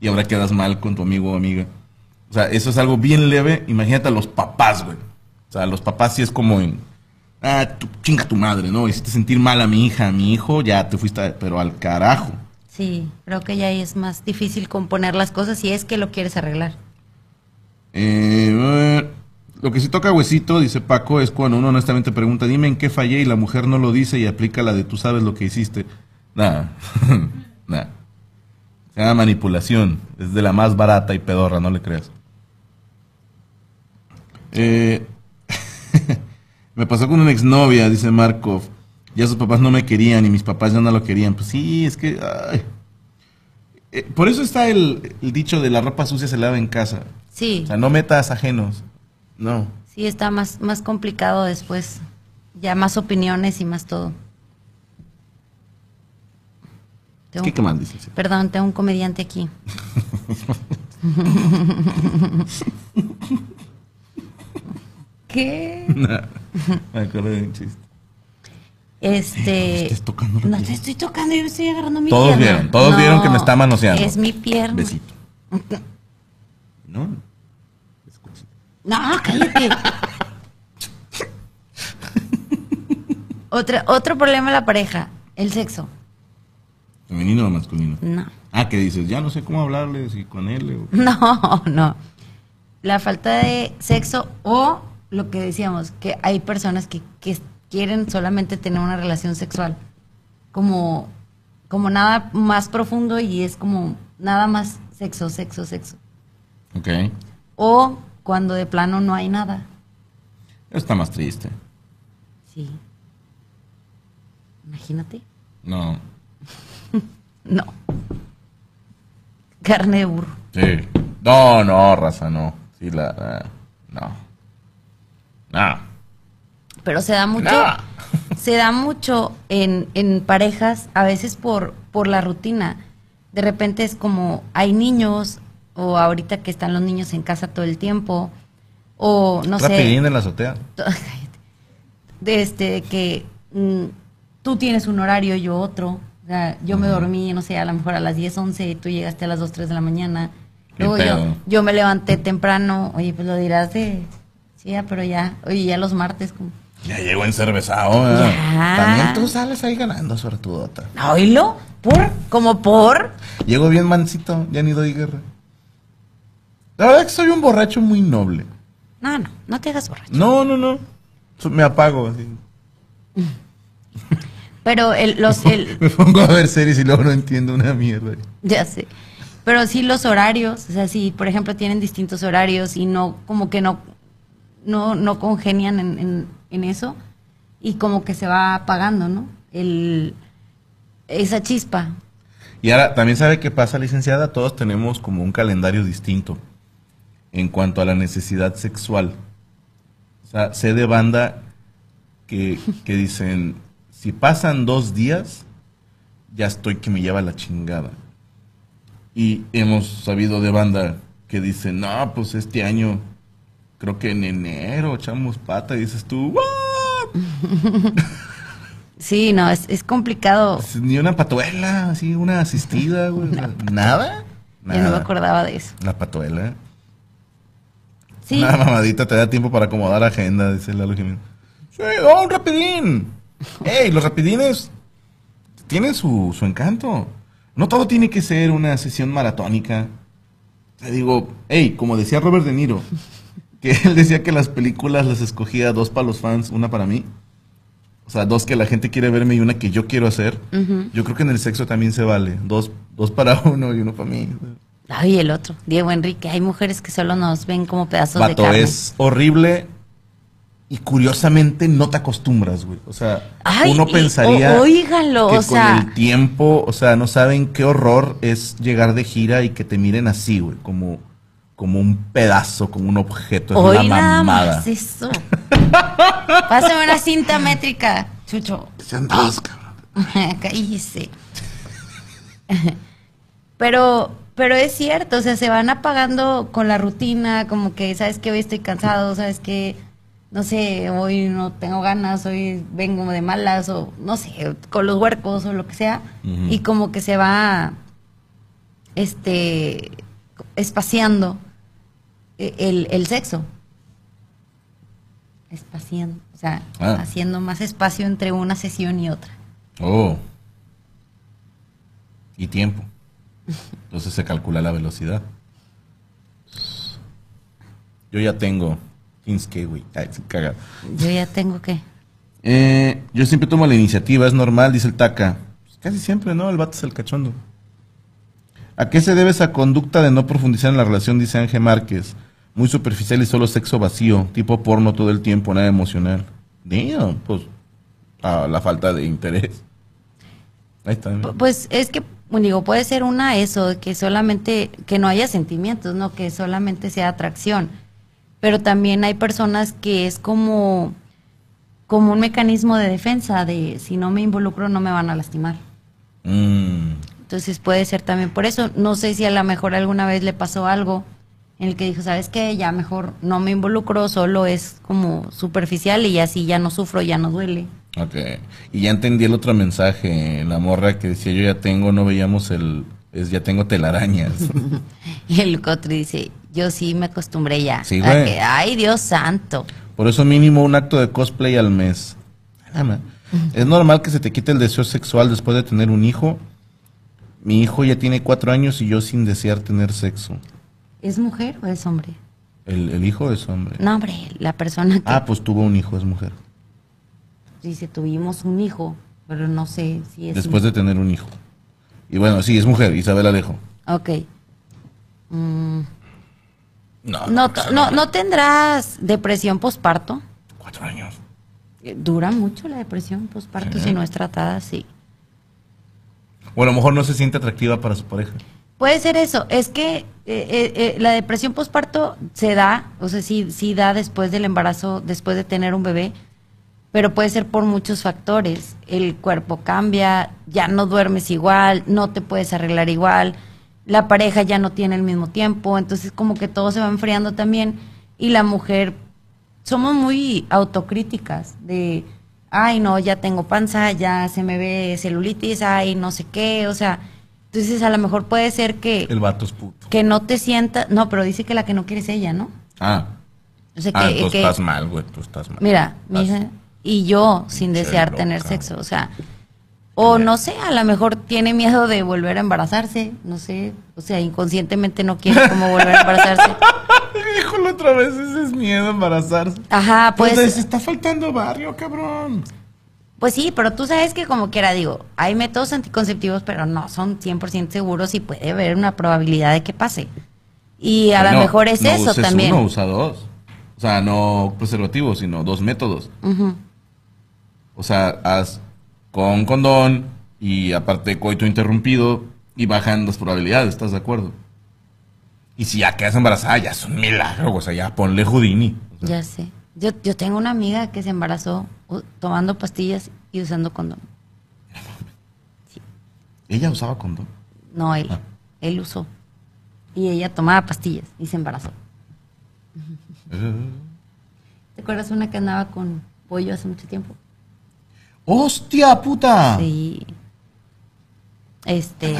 S1: Y ahora quedas mal con tu amigo o amiga. O sea, eso es algo bien leve. Imagínate a los papás, güey. O sea, los papás sí es como en. Ah, tu, chinga tu madre, ¿no? Hiciste sentir mal a mi hija, a mi hijo, ya te fuiste, pero al carajo.
S2: sí, creo que ya ahí es más difícil componer las cosas si es que lo quieres arreglar.
S1: Eh, lo que sí toca huesito, dice Paco, es cuando uno honestamente pregunta, dime en qué fallé y la mujer no lo dice y aplica la de tú sabes lo que hiciste. Nada, (laughs) nada. Se llama manipulación, es de la más barata y pedorra, no le creas. Eh, (laughs) me pasó con una exnovia, dice Markov. Ya sus papás no me querían y mis papás ya no lo querían. Pues sí, es que... ay. Eh, por eso está el, el dicho de la ropa sucia se lava en casa.
S2: Sí,
S1: O sea, no metas ajenos. No.
S2: sí está más, más complicado después, ya más opiniones y más todo. Tengo
S1: ¿Qué,
S2: un-
S1: qué más dices?
S2: Perdón, tengo un comediante aquí. (laughs) ¿Qué?
S1: Me acordé de un chiste.
S2: Este.
S1: la
S2: no
S1: pierna.
S2: te estoy tocando, yo estoy agarrando mi
S1: Todos
S2: pierna.
S1: vieron, todos vieron que me está manoseando.
S2: Es mi pierna.
S1: Besito. (laughs) ¿No? Escucha.
S2: No, cállate. (laughs) Otra, otro problema en la pareja, el sexo.
S1: ¿Femenino o masculino?
S2: No.
S1: Ah, que dices, ya no sé cómo hablarle, si con él o... (laughs)
S2: No, no. La falta de sexo o lo que decíamos, que hay personas que, que quieren solamente tener una relación sexual. Como, como nada más profundo y es como nada más sexo, sexo, sexo.
S1: Ok.
S2: O cuando de plano no hay nada.
S1: Está más triste.
S2: Sí. Imagínate.
S1: No. (laughs)
S2: no. Carne de burro.
S1: Sí. No, no, raza, no. Sí, la. no. No.
S2: Pero se da mucho. (laughs) se da mucho en, en parejas, a veces por, por la rutina. De repente es como hay niños, o ahorita que están los niños en casa todo el tiempo, o no sé.
S1: en la azotea. (laughs)
S2: De este, que mm, tú tienes un horario, yo otro. O sea, yo me dormí, no sé, a lo mejor a las 10, 11, tú llegaste a las 2, 3 de la mañana. Luego yo, yo me levanté temprano, oye, pues lo dirás de, sí, ya, pero ya, oye, ya los martes. Como,
S1: ya llegó encervezado. ¿eh? También tú sales ahí ganando, suertudota.
S2: ¿Oílo? ¿Por? ¿Como por?
S1: Llego bien mansito, ya ni doy guerra. La verdad es que soy un borracho muy noble.
S2: No, no, no te hagas borracho.
S1: No, no, no. Me apago así. (laughs)
S2: Pero el, los... (laughs) El...
S1: Me pongo a ver series y luego no entiendo una mierda.
S2: Ya sé. Pero sí los horarios, o sea, si por ejemplo tienen distintos horarios y no, como que no, no, no congenian en, en, eso y como que se va apagando, ¿no? El, esa chispa.
S1: Y ahora, también sabe qué pasa, licenciada, todos tenemos como un calendario distinto en cuanto a la necesidad sexual. O sea, sé de banda que, que dicen, si pasan dos días, ya estoy que me lleva la chingada. Y hemos sabido de banda que dicen, no, pues este año, creo que en enero echamos pata y dices tú, ¿what? (laughs)
S2: Sí, no, es, es complicado.
S1: Ni una patuela, así, una asistida, güey. (laughs) ¿Nada?
S2: Yo no me acordaba de eso.
S1: La patuela. Sí. Una mamadita te da tiempo para acomodar agenda, dice Lalo Jiménez. Sí, oh, un rapidín. Ey, los rapidines tienen su, su encanto. No todo tiene que ser una sesión maratónica. Te digo, hey, como decía Robert De Niro, que él decía que las películas las escogía dos para los fans, una para mí. O sea, dos que la gente quiere verme y una que yo quiero hacer. Yo creo que en el sexo también se vale. Dos, dos para (laughs) uno y uno para mí.
S2: Ay, el otro, Diego Enrique. Hay mujeres que solo nos ven como pedazos de carne.
S1: es horrible y curiosamente no te acostumbras, güey. O sea, uno pensaría
S2: que
S1: con el tiempo, o sea, no saben qué horror es llegar de gira y que te miren así, güey, como como un pedazo, como un objeto. Es
S2: Hoy una nada mamada. Más eso. (laughs) Pásame una cinta métrica, Chucho.
S1: Sean dos, cabrón. (laughs)
S2: Cállese. Pero, pero es cierto, o sea, se van apagando con la rutina, como que, ¿sabes que Hoy estoy cansado, ¿sabes que No sé, hoy no tengo ganas, hoy vengo de malas, o no sé, con los huercos o lo que sea. Y como que se va, este, espaciando el, el sexo. Espaciando, o sea, ah. haciendo más espacio entre una sesión y otra.
S1: Oh. Y tiempo. Entonces se calcula la velocidad. Yo ya tengo 15 güey.
S2: Yo ya tengo qué.
S1: Eh, yo siempre tomo la iniciativa, es normal, dice el Taca. Pues casi siempre, ¿no? El vato es el cachondo. ¿A qué se debe esa conducta de no profundizar en la relación? Dice Ángel Márquez muy superficial y solo sexo vacío, tipo porno todo el tiempo, nada emocional. Damn, pues a la falta de interés.
S2: Ahí está. Pues es que, digo, puede ser una eso, que solamente, que no haya sentimientos, no, que solamente sea atracción. Pero también hay personas que es como, como un mecanismo de defensa, de si no me involucro no me van a lastimar. Mm. Entonces puede ser también por eso. No sé si a lo mejor alguna vez le pasó algo en el que dijo, ¿sabes qué? Ya mejor no me involucro, solo es como superficial y así ya no sufro, ya no duele.
S1: Ok. Y ya entendí el otro mensaje, la morra que decía, yo ya tengo, no veíamos el, es ya tengo telarañas. (laughs)
S2: y el cotri dice, yo sí me acostumbré ya. Sí, güey. ay, Dios santo.
S1: Por eso mínimo un acto de cosplay al mes. Es normal que se te quite el deseo sexual después de tener un hijo. Mi hijo ya tiene cuatro años y yo sin desear tener sexo.
S2: ¿Es mujer o es hombre?
S1: El, hijo es hombre.
S2: No, hombre, la persona que...
S1: Ah, pues tuvo un hijo, es mujer.
S2: Dice, tuvimos un hijo, pero no sé si es...
S1: Después de tener un hijo. Y bueno, sí, es mujer, Isabel Alejo.
S2: Ok. Mm. No, no, no, tendrás depresión posparto.
S1: Cuatro años.
S2: Eh, dura mucho la depresión posparto si no es tratada, sí.
S1: O a lo mejor no se siente atractiva para su pareja.
S2: Puede ser eso. Es que eh, la depresión posparto se da, o sea, sí, sí da después del embarazo, después de tener un bebé, pero puede ser por muchos factores. El cuerpo cambia, ya no duermes igual, no te puedes arreglar igual la pareja ya no tiene el mismo tiempo, entonces como que todo se va enfriando también y la mujer somos muy autocríticas de ay no, ya tengo panza, ya se me ve celulitis, ay no sé qué, o sea, entonces a lo mejor puede ser que
S1: el vato es puto.
S2: Que no te sientas, no, pero dice que la que no quiere es ella, ¿no?
S1: Ah.
S2: O sea, ah,
S1: tú estás mal, güey, tú estás mal.
S2: Mira, mi hija y yo sin desear tener sexo, o sea, o no sé, a lo mejor tiene miedo de volver a embarazarse, no sé, o sea, inconscientemente no quiere como volver a embarazarse. (laughs)
S1: Híjole, otra vez ese es miedo a embarazarse.
S2: Ajá, pues.
S1: pues está faltando barrio, cabrón.
S2: Pues sí, pero tú sabes que como quiera, digo, hay métodos anticonceptivos, pero no son 100% seguros y puede haber una probabilidad de que pase. Y a lo mejor es eso también.
S1: Uno usa dos. O sea, no preservativos, sino dos métodos. O sea, haz con condón y aparte coito interrumpido y bajan las probabilidades, ¿estás de acuerdo? Y si ya quedas embarazada, ya es un milagro, o sea, ya ponle Houdini.
S2: Ya sé. Yo, yo tengo una amiga que se embarazó tomando pastillas y usando condón.
S1: ¿Ella usaba condón?
S2: No, él. Ah. Él usó. Y ella tomaba pastillas y se embarazó. Eh. ¿Te acuerdas una que andaba con pollo hace mucho tiempo?
S1: ¡Hostia, puta!
S2: Sí. Este.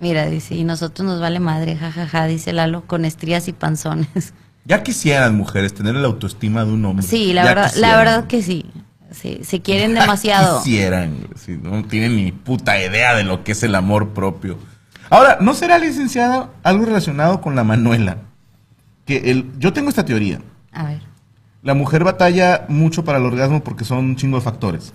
S2: Mira, dice, y nosotros nos vale madre, jajaja, dice Lalo, con estrías y panzones. (laughs)
S1: Ya quisieran mujeres tener la autoestima de un hombre.
S2: Sí, la verdad, la verdad que sí. Sí, se quieren demasiado. (laughs)
S1: quisieran, no tienen ni puta idea de lo que es el amor propio. Ahora, ¿no será licenciada algo relacionado con la Manuela? Que el, yo tengo esta teoría.
S2: A ver
S1: la mujer batalla mucho para el orgasmo porque son un chingo de factores,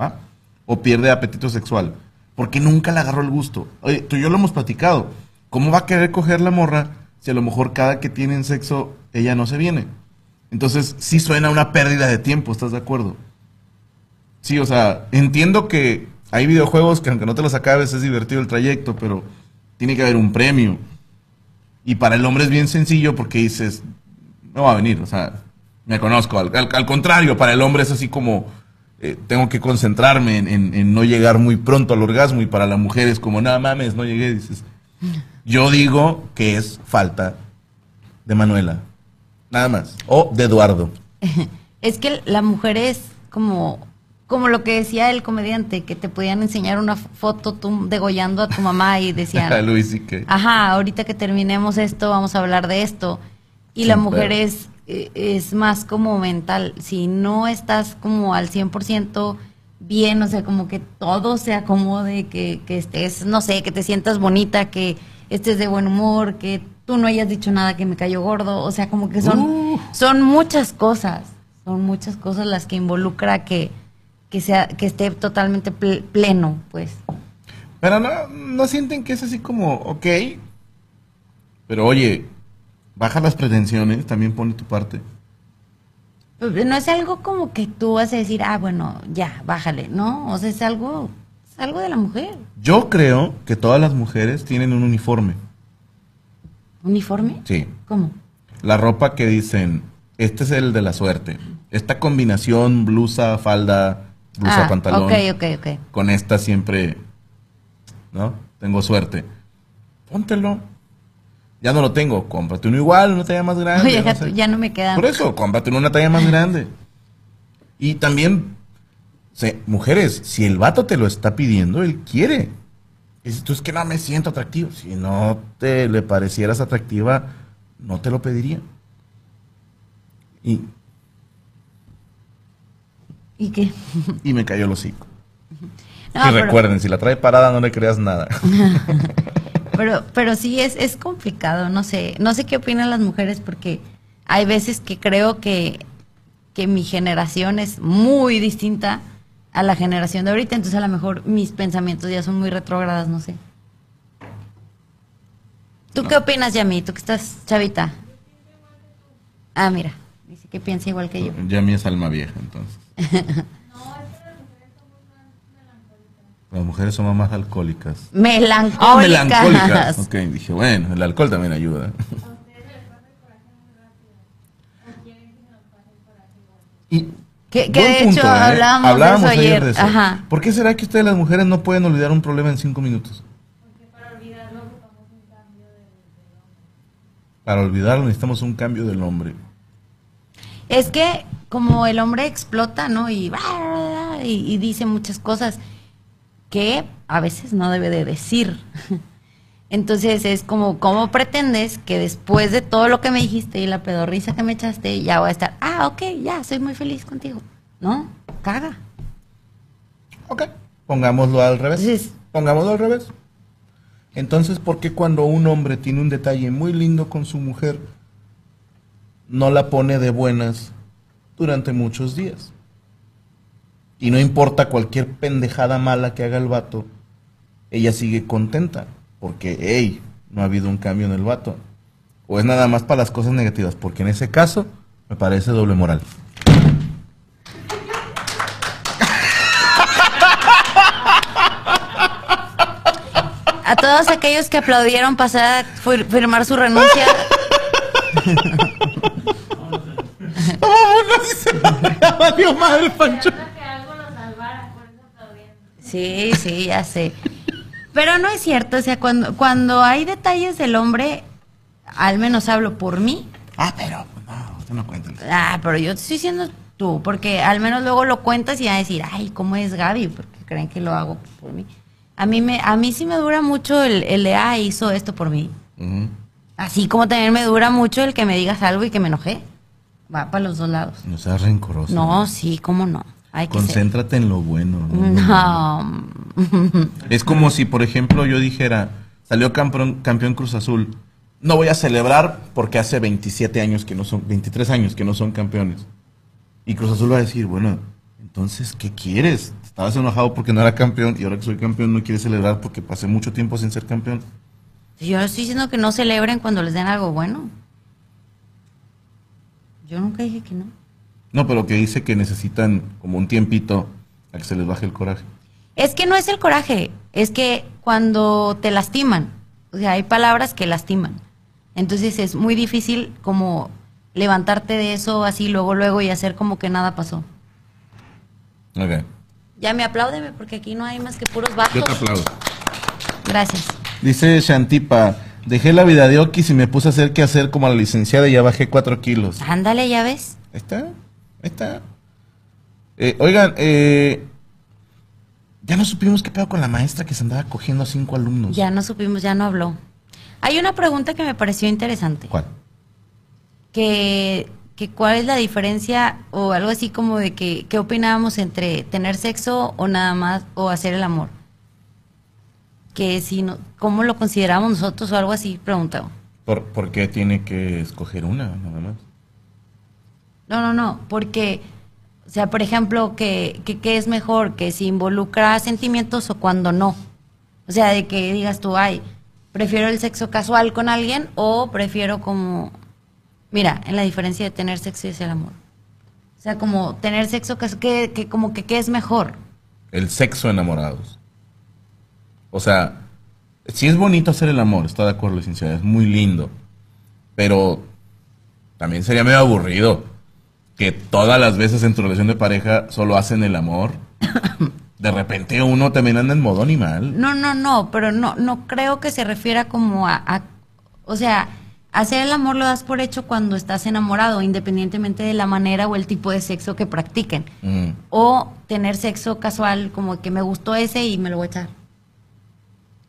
S1: ¿va? O pierde apetito sexual, porque nunca le agarró el gusto. Oye, tú y yo lo hemos platicado. ¿Cómo va a querer coger la morra si a lo mejor cada que tienen sexo ella no se viene? Entonces, sí suena una pérdida de tiempo, ¿estás de acuerdo? Sí, o sea, entiendo que hay videojuegos que aunque no te los acabes es divertido el trayecto, pero tiene que haber un premio. Y para el hombre es bien sencillo porque dices, no va a venir, o sea, me conozco. Al, contrario, para el hombre es así como eh, tengo que concentrarme en, no llegar muy pronto al orgasmo y para la mujer es como, nada mames, no llegué. Dices, yo digo que es falta de Manuela, nada más. O de Eduardo. (laughs)
S2: Es que la mujer es como, como lo que decía el comediante, que te podían enseñar una foto tú degollando a tu mamá y decían, (laughs)
S1: Luis,
S2: ajá, ahorita que terminemos esto vamos a hablar de esto. Y la mujer es es más como mental. Si no estás como al 100% bien, o sea, como que todo se acomode, que, que estés, no sé, que te sientas bonita, que estés de buen humor, que tú no hayas dicho nada que me cayó gordo, o sea, como que son, uh. son muchas cosas, son muchas cosas las que involucra que, que, sea, que esté totalmente pleno, pues.
S1: Pero no, no sienten que es así como, ok, pero oye, baja las pretensiones, también pone tu parte.
S2: Pues, no es algo como que tú vas a decir, ah, bueno, ya, bájale, ¿no? O sea, es algo, es algo de la mujer.
S1: Yo creo que todas las mujeres tienen un uniforme.
S2: ¿Uniforme?
S1: Sí.
S2: ¿Cómo?
S1: La ropa que dicen, este es el de la suerte. Esta combinación, blusa, falda, blusa, ah, pantalón.
S2: Ok, ok, ok.
S1: Con esta siempre, ¿no? Tengo suerte. Póntelo ya no lo tengo, cómprate uno igual, una talla más grande.
S2: Oye, ya no me queda.
S1: Por eso, cómprate una talla más grande. Y también, mujeres, si el vato te lo está pidiendo, él quiere. Y si tú es que no me siento atractivo. Si no te le parecieras atractiva, no te lo pediría. Y.
S2: ¿Y qué?
S1: y me cayó el hocico. (laughs) y recuerden, si la trae parada, no le creas nada. (laughs)
S2: Pero, pero sí es, es complicado, no sé, no sé qué opinan las mujeres porque hay veces que creo que, que mi generación es muy distinta a la generación de ahorita, entonces a lo mejor mis pensamientos ya son muy retrógradas, no sé. ¿Tú qué opinas, Yami? ¿Tú que estás chavita? Ah, mira. Dice que piensa igual que yo.
S1: Yami es alma vieja, entonces. (laughs) Las mujeres son más alcohólicas.
S2: Melancólicas.
S1: Ah, melancólicas. Ok, dije, bueno, el alcohol también ayuda.
S2: Y que, de hecho ¿eh? hablábamos, ayer. de eso. Ajá.
S1: ¿Por qué será que ustedes las mujeres no pueden olvidar un problema en cinco minutos? Porque para olvidarlo necesitamos un cambio del, hombre. Para olvidarlo necesitamos un cambio del hombre.
S2: Es que como el hombre explota, ¿no? Y, y dice muchas cosas que a veces no debe de decir. Entonces es como, ¿cómo pretendes que después de todo lo que me dijiste y la pedorrisa que me echaste, ya voy a estar, ah, ok, ya, soy muy feliz contigo? No, caga.
S1: Ok, pongámoslo al revés. pongámoslo al revés. Entonces, ¿por qué cuando un hombre tiene un detalle muy lindo con su mujer, no la pone de buenas durante muchos días? Y no importa cualquier pendejada mala que haga el vato, ella sigue contenta porque, hey, no ha habido un cambio en el vato. O es nada más para las cosas negativas, porque en ese caso me parece doble moral.
S2: A todos aquellos que aplaudieron pasar a firmar su renuncia. (laughs) (laughs) madre, Pancho. Sí, sí, ya sé. Pero no es cierto, o sea, cuando, cuando hay detalles del hombre, al menos hablo por mí.
S1: Ah, pero no, usted no cuenta.
S2: Ah, pero yo te estoy diciendo tú, porque al menos luego lo cuentas y van a decir, ay, ¿cómo es Gaby? Porque creen que lo hago por mí. A mí, me, a mí sí me dura mucho el, el de, ah, hizo esto por mí. Así como también me dura mucho el que me digas algo y que me enojé. Va para los dos lados.
S1: No seas rencoroso.
S2: No, sí, cómo no.
S1: Concéntrate en lo bueno. (laughs) No. Es como si, por ejemplo, yo dijera, salió campeón, campeón Cruz Azul. No voy a celebrar porque hace 27 años que no son, 23 años que no son campeones. Y Cruz Azul va a decir, bueno, entonces, ¿qué quieres? Estabas enojado porque no era campeón y ahora que soy campeón no quieres celebrar porque pasé mucho tiempo sin ser campeón.
S2: Yo no estoy diciendo que no celebren cuando les den algo bueno. Yo nunca dije que no.
S1: No, pero que dice que necesitan como un tiempito a que se les baje el coraje.
S2: Es que no es el coraje, es que cuando te lastiman, o sea, hay palabras que lastiman. Entonces es muy difícil como levantarte de eso así luego, luego y hacer como que nada pasó.
S1: Ok.
S2: Ya me apláudeme porque aquí no hay más que puros bajos.
S1: Yo te aplaudo.
S2: Gracias.
S1: Dice Shantipa, dejé la vida de Okis y me puse a hacer qué hacer como la licenciada y ya bajé cuatro kilos.
S2: Ándale, ya ves.
S1: ¿Está? Está. Eh, oigan, eh, ya no supimos qué pedo con la maestra que se andaba cogiendo a cinco alumnos.
S2: Ya no supimos, ya no habló. Hay una pregunta que me pareció interesante.
S1: ¿Cuál?
S2: Que, que cuál es la diferencia o algo así como de que qué opinábamos entre tener sexo o nada más o hacer el amor. Que si no, cómo lo consideramos nosotros o algo así, preguntaba.
S1: ¿Por, ¿Por qué tiene que escoger una nada más?
S2: No, no, no, porque, o sea, por ejemplo, que, que, es mejor que si involucra sentimientos o cuando no. O sea, de que digas tú, ay, prefiero el sexo casual con alguien o prefiero como, mira, en la diferencia de tener sexo y el amor. O sea, como tener sexo, que, que como que qué es mejor.
S1: El sexo enamorados. O sea, sí es bonito hacer el amor, está de acuerdo, licenciada, es muy lindo. Pero también sería medio aburrido que todas las veces en tu relación de pareja solo hacen el amor. De repente uno también anda en modo animal.
S2: No, no, no, pero no, no creo que se refiera como a, o sea, hacer el amor lo das por hecho cuando estás enamorado, independientemente de la manera o el tipo de sexo que practiquen. Mm. O tener sexo casual, como que me gustó ese y me lo voy a echar.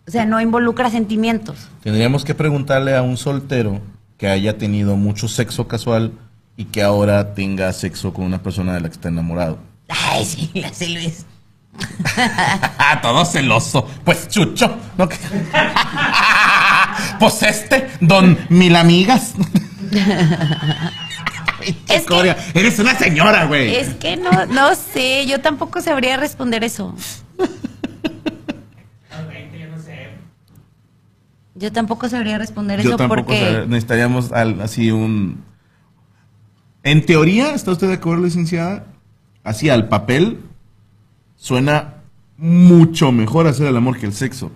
S2: O sea, no involucra sentimientos.
S1: Tendríamos que preguntarle a un soltero que haya tenido mucho sexo casual y que ahora tenga sexo con una persona de la que está enamorado.
S2: Ay, sí, (laughs) la Luis. (laughs)
S1: Todo celoso. Pues Chucho. ¿no? (laughs) pues este, don Mil Amigas. es que, eres una señora, güey.
S2: Es que no, no sé, yo tampoco sabría responder eso. Yo tampoco sabría responder eso porque...
S1: necesitaríamos así un... En teoría, ¿está usted de acuerdo, licenciada? Así al papel suena mucho mejor hacer el amor que el sexo.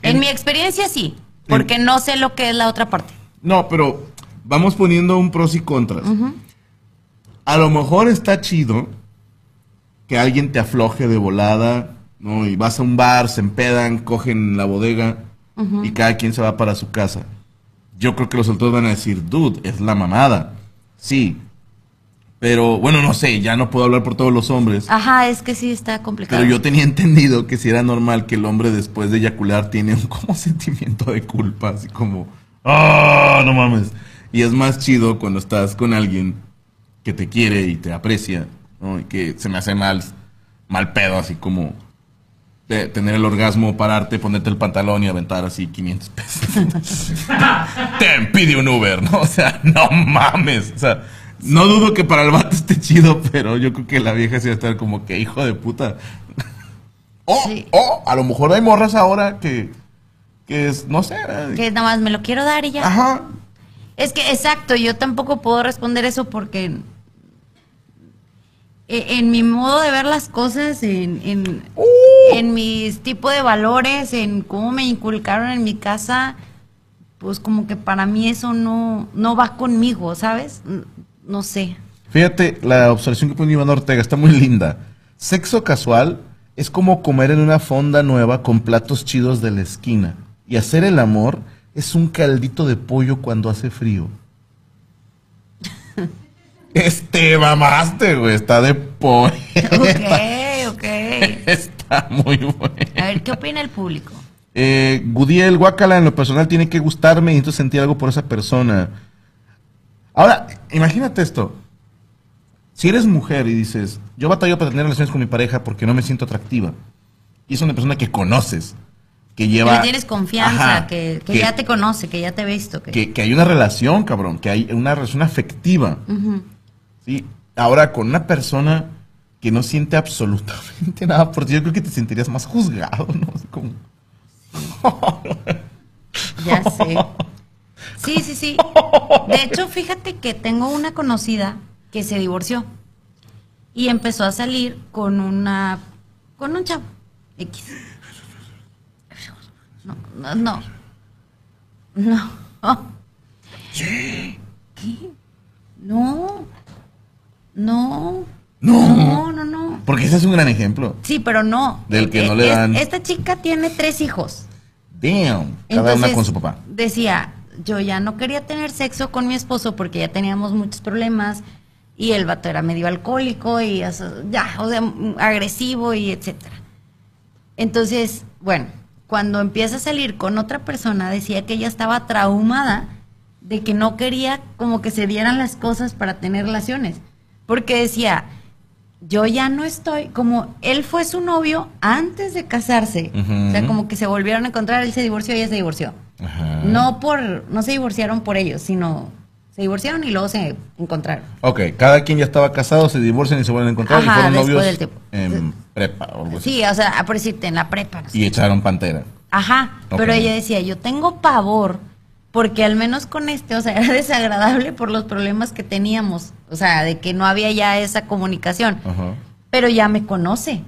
S2: En, mi experiencia sí, porque no sé lo que es la otra parte.
S1: No, pero vamos poniendo un pros y contras. A lo mejor está chido que alguien te afloje de volada, ¿no? Y vas a un bar, se empedan, cogen la bodega y cada quien se va para su casa. Yo creo que los solteros van a decir, dude, es la mamada. Sí. Pero bueno, no sé, ya no puedo hablar por todos los hombres.
S2: Ajá, es que sí está complicado.
S1: Pero yo tenía entendido que si era normal que el hombre después de eyacular tiene un (laughs) como sentimiento de culpa, así como, ah, no mames. Y es más chido cuando estás con alguien que te quiere y te aprecia, ¿no? Y que se me hace mal, mal pedo, así como tener el orgasmo, pararte, ponerte el pantalón y aventar así 500 pesos. (laughs) te pide un Uber, ¿no? O sea, no mames. O sea, no dudo que para el vato esté chido, pero yo creo que la vieja se va a estar como que hijo de puta. o, a lo mejor hay morras ahora que, que es, no sé.
S2: Que nada más me lo quiero dar y ya. Ajá. Es que, exacto, yo tampoco puedo responder eso porque en mi modo de ver las cosas, en, en, uh. en mis tipos de valores, en cómo me inculcaron en mi casa, pues como que para mí eso no, no va conmigo, ¿sabes? No sé.
S1: Fíjate, la observación que pone Iván Ortega está muy linda. Sexo casual es como comer en una fonda nueva con platos chidos de la esquina. Y hacer el amor es un caldito de pollo cuando hace frío. Este, mamaste, güey. Está de pollo.
S2: Ok, ok. (laughs)
S1: Está muy bueno.
S2: A ver, ¿qué opina el público?
S1: Eh, Gudiel, Guacala, en lo personal tiene que gustarme y entonces sentir algo por esa persona. Ahora, imagínate esto. Si eres mujer y dices, yo batallo para tener relaciones con mi pareja porque no me siento atractiva, y es una persona que conoces, que lleva...
S2: Que tienes confianza, que, ya te conoce, que ya te he visto.
S1: Que... que, hay una relación, cabrón, que hay una relación afectiva. ¿Sí? Ahora, con una persona que no siente absolutamente (laughs) nada por ti, yo creo que te sentirías más juzgado, ¿no? como... (laughs)
S2: ya sé. Sí, sí, sí. De hecho, fíjate que tengo una conocida que se divorció y empezó a salir con una con un chavo X. No, no, no. No. ¿Qué? No. No.
S1: No.
S2: No, no,
S1: Porque ese es un gran ejemplo.
S2: Sí, pero no.
S1: Del que no le dan.
S2: Esta chica tiene tres hijos.
S1: Damn. Cada una con su papá.
S2: Decía, yo ya no quería tener sexo con mi esposo porque ya teníamos muchos problemas y el vato era medio alcohólico y ya, o sea, agresivo y etcétera. Entonces, bueno, cuando empieza a salir con otra persona decía que ella estaba traumada de que no quería como que se dieran las cosas para tener relaciones, porque decía, yo ya no estoy, como él fue su novio antes de casarse, o sea, como que se volvieron a encontrar, él se divorció y ella se divorció. No por, no se divorciaron por ellos, sino se divorciaron y luego se encontraron.
S1: Ok, cada quien ya estaba casado, se divorcian y se vuelven a encontrar y fueron novios en prepa o algo
S2: así. Sí, o sea, por decirte, en la prepa.
S1: y echaron pantera.
S2: Ajá, pero ella decía, yo tengo pavor porque al menos con este, o sea, (laughs) era desagradable por los problemas que teníamos, o sea, de que no había ya esa comunicación. Pero ya me conoce,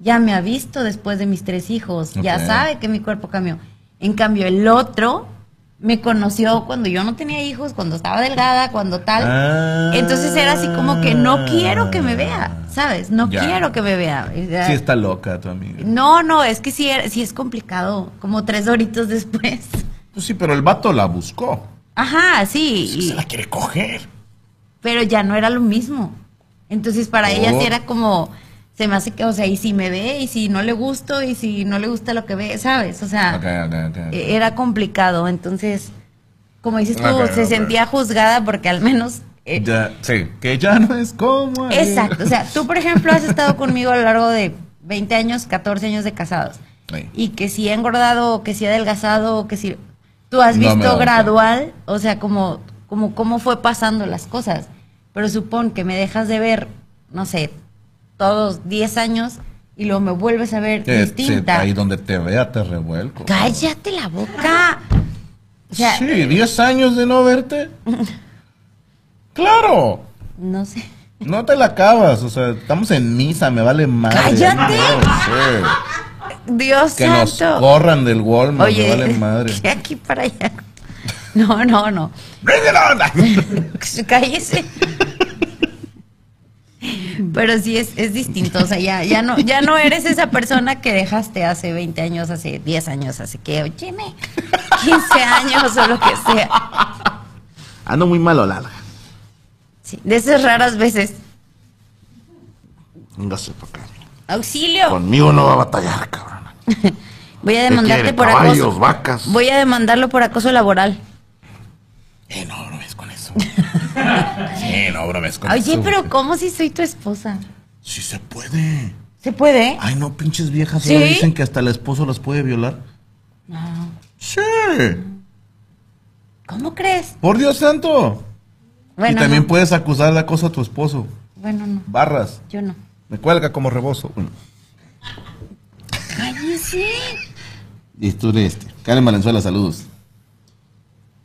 S2: ya me ha visto después de mis tres hijos, ya sabe que mi cuerpo cambió. En cambio, el otro me conoció cuando yo no tenía hijos, cuando estaba delgada, cuando tal. Ah. Entonces era así como que no quiero que me vea, ¿sabes? No quiero que me vea.
S1: Sí está loca tu amiga.
S2: No, no, es que sí, sí es complicado, como tres horitos después.
S1: Pues sí, pero el vato la buscó.
S2: Ajá, sí.
S1: Pues se la quiere coger.
S2: Pero ya no era lo mismo. Entonces para ella sí oh. era como se me hace que, o sea, y si me ve, y si no le gusto, y si no le gusta lo que ve, ¿sabes? O sea, e-, era complicado. Entonces, como dices tú, se sentía juzgada porque al menos...
S1: Eh, sí, que ya no es como...
S2: Exacto, o sea, tú, por ejemplo, has estado conmigo a lo largo de 20 años, 14 años de casados. Y que si he engordado, que si he adelgazado, que si... Tú has visto gradual, o sea, como, como cómo fue pasando las cosas. Pero supón que me dejas de ver, no sé, todos 10 años y luego me vuelves a ver distinta.
S1: ahí donde te vea te revuelco.
S2: Cállate la boca.
S1: sí, 10 años de no verte. claro.
S2: No sé.
S1: No te la acabas, o sea, estamos en misa, me vale madre.
S2: ¡Cállate! Dios
S1: que nos corran del Walmart, me vale (laughs) madre.
S2: Que aquí para allá. No, no, no. (laughs) Cállese. Pero sí es, es distinto, o sea, ya, ya, no, ya no eres esa persona que dejaste hace 20 años, hace 10 años, hace que, tiene 15 años o lo que sea.
S1: Ando muy malo, Lala.
S2: Sí, de esas raras veces.
S1: Véngase para acá.
S2: Auxilio.
S1: Conmigo no va a batallar, cabrón. (laughs)
S2: Voy a demandarte por
S1: acoso. vacas.
S2: Voy a demandarlo por acoso laboral.
S1: Eh, no, no es con eso. (laughs) sí, no bromes con
S2: Oye, pero ¿cómo si soy tu esposa?
S1: Sí se puede.
S2: ¿Se puede?
S1: Ay, no, pinches viejas ¿Sí? dicen que hasta el esposo las puede violar.
S2: No.
S1: Sí.
S2: ¿Cómo crees?
S1: Por Dios santo. y también puedes acusar de acoso a tu esposo.
S2: Bueno, no.
S1: Barras.
S2: Yo no.
S1: Me cuelga como rebozo. Bueno.
S2: Cállese.
S1: Y tú este. Karen Valenzuela, saludos.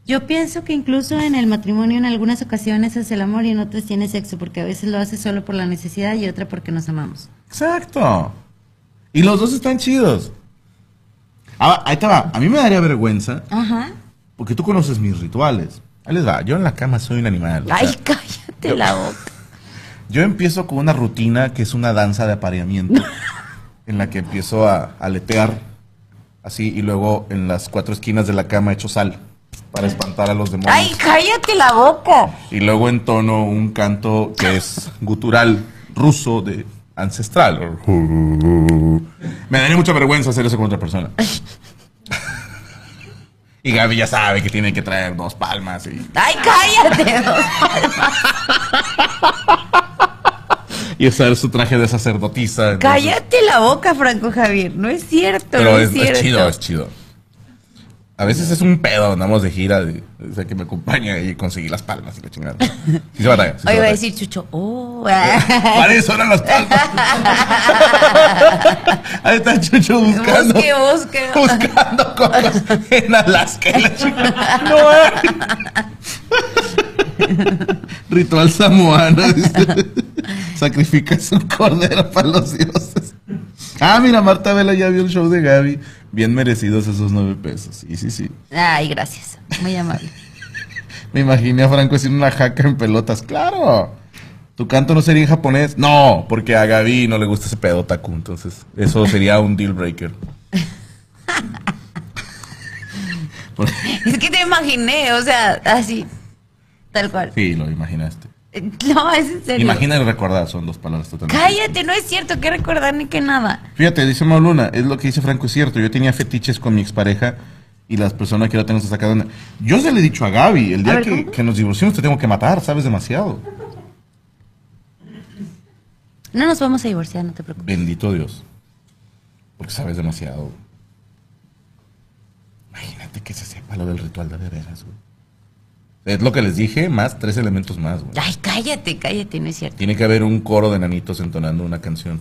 S2: Yo pienso que incluso en el matrimonio en algunas ocasiones es el amor y en otras tiene sexo, porque a veces lo hace solo por la necesidad y otra porque nos amamos.
S1: Exacto. Y los dos están chidos. Ah, ahí te va. A mí me daría vergüenza.
S2: Ajá.
S1: Porque tú conoces mis rituales. Ahí les va. Yo en la cama soy un animal.
S2: Ay, cállate la boca.
S1: Yo empiezo con una rutina que es una danza de apareamiento. (laughs) en la que empiezo a aletear así y luego en las cuatro esquinas de la cama echo sal para espantar a los demonios.
S2: ¡Ay, cállate la boca!
S1: Y luego entono un canto que es gutural ruso de ancestral. Me daría mucha vergüenza hacer eso con otra persona. (laughs) Y Gaby ya sabe que tiene que traer dos palmas y...
S2: ¡Ay, cállate! Dos (laughs) palmas.
S1: Y usar su traje de sacerdotisa.
S2: Cállate la boca, Franco Javier. No es cierto.
S1: Pero
S2: es,
S1: es chido, es chido. A veces es un pedo, andamos de gira, de, o sea, que me acompaña y conseguí las palmas y la chingada. Sí se batalla.
S2: Hoy iba a decir Chucho, oh.
S1: Para eso eran las palmas. (laughs) Ahí está Chucho buscando.
S2: Busque, busque.
S1: Buscando cosas en Alaska y la chingada. No (laughs) Ritual samoano. Sacrifica su cordero para los dioses. Ah, mira, Marta Vela ya vio el show de Gaby. Bien merecidos esos nueve pesos. Sí, sí, sí.
S2: Ay, gracias. Muy amable. (laughs)
S1: Me imaginé a Franco haciendo una jaca en pelotas. ¡Claro! ¿Tu canto no sería en japonés? No, porque a Gaby no le gusta ese pedo taku. Entonces, eso sería un deal breaker. (laughs)
S2: es que te imaginé, o sea, así. Tal cual.
S1: Sí, lo imaginaste.
S2: No, es en serio.
S1: Imagina y recordar, son dos palabras totalmente.
S2: Cállate, no es cierto que recordar ni que nada.
S1: Fíjate, dice Mauluna, es lo que dice Franco, es cierto. Yo tenía fetiches con mi expareja y las personas que ahora tengo sacado. Yo se le he dicho a Gaby, el día que, nos divorciamos te tengo que matar, sabes demasiado.
S2: No nos vamos a divorciar, no te preocupes.
S1: Bendito Dios. Porque sabes demasiado. Imagínate que se sepa lo del ritual de veras, güey. Es lo que les dije, más tres elementos más, güey.
S2: Ay, cállate, cállate, no es cierto.
S1: Tiene que haber un coro de nanitos entonando una canción.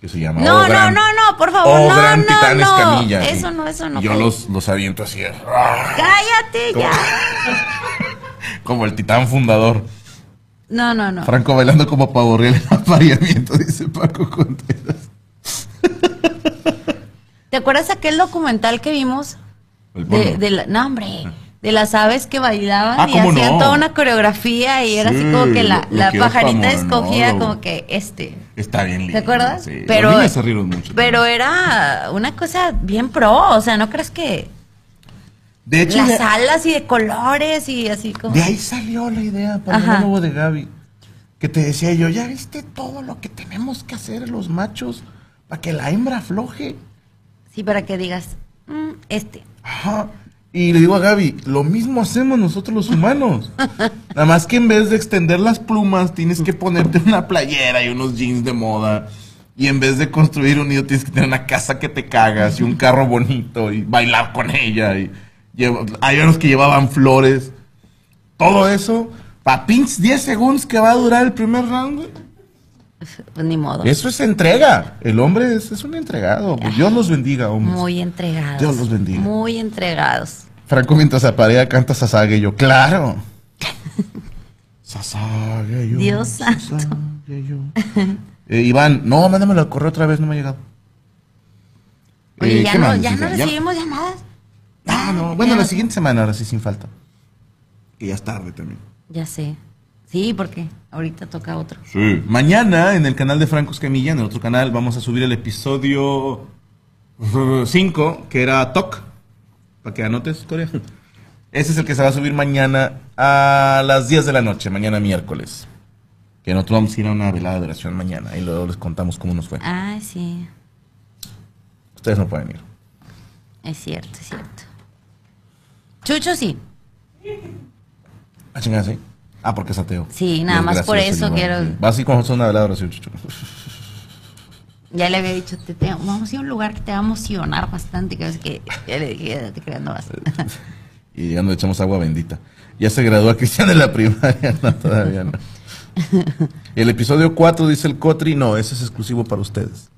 S1: Que se llama
S2: No, no, no, no, por favor,
S1: oh,
S2: no,
S1: Gran
S2: no,
S1: Titanes
S2: no.
S1: Camilla.
S2: Eso no, eso no.
S1: Yo los, los aviento así.
S2: Cállate (laughs) ya. (laughs)
S1: como el titán fundador.
S2: No, no, no.
S1: Franco bailando como pavo real en apareamiento, dice Paco Contreras.
S2: ¿Te acuerdas aquel documental que vimos?
S1: El de,
S2: de la, no, hombre de las aves que bailaban ah, y hacían toda una coreografía y era así como que la, la pajarita escogía como que este.
S1: Está bien lindo.
S2: ¿Te acuerdas?
S1: Sí.
S2: Pero,
S1: se mucho.
S2: Pero era una cosa bien pro, o sea, ¿no crees que
S1: de hecho,
S2: las alas y de colores y así como.
S1: De ahí salió la idea para el monólogo de Gaby. Que te decía yo, ya viste todo lo que tenemos que hacer los machos para que la hembra afloje.
S2: Sí, para que digas, mm, este.
S1: Ajá. Y le digo a Gaby, lo mismo hacemos nosotros los humanos. (laughs) Nada más que en vez de extender las plumas, tienes que ponerte una playera y unos jeans de moda. Y en vez de construir un nido, tienes que tener una casa que te cagas y un carro bonito y bailar con ella. Y hay unos que llevaban flores. Todo eso, para pinch 10 segundos que va a durar el primer round.
S2: Pues ni modo.
S1: Eso es entrega. El hombre es, es un entregado. Dios los bendiga, hombres.
S2: Muy entregados.
S1: Dios los bendiga.
S2: Muy entregados.
S1: Franco mientras aparea canta Sasage yo. ¡Claro! (laughs) Sasage yo.
S2: Dios santo.
S1: yo. Eh, Iván, no, mándamelo al correo otra vez, no me ha llegado.
S2: Oye,
S1: Eh,
S2: ya
S1: ¿qué
S2: no, ya no recibimos llamadas.
S1: Ah, no. Bueno,
S2: Ya.
S1: la siguiente semana, ahora sí, sin falta. Que ya es tarde también.
S2: Ya sé. Sí, porque ahorita toca otro.
S1: Sí. Mañana en el canal de Franco Escamilla, en el otro canal, vamos a subir el episodio 5, que era TOC. Para que anotes, Corea. Ese es el que se va a subir mañana a las 10 de la noche, mañana miércoles. Que nosotros vamos a ir a una velada de oración mañana y luego les contamos cómo nos fue.
S2: Ah, sí.
S1: Ustedes no pueden ir.
S2: Es cierto, es cierto. Chucho sí.
S1: Ah, chingada, sí. Ah, porque es ateo.
S2: Sí, nada más por eso quiero-.
S1: Va así como una velada chucho.
S2: Ya le había dicho, te, te- vamos a ir a un lugar que te va a emocionar bastante. Que es que ya le dije, "Ya te no vas.
S1: Y ya nos echamos agua bendita. Ya se gradúa Cristian de la primaria, (laughs) no, todavía no. El episodio 4 dice el Cotri, no, ese es exclusivo para ustedes.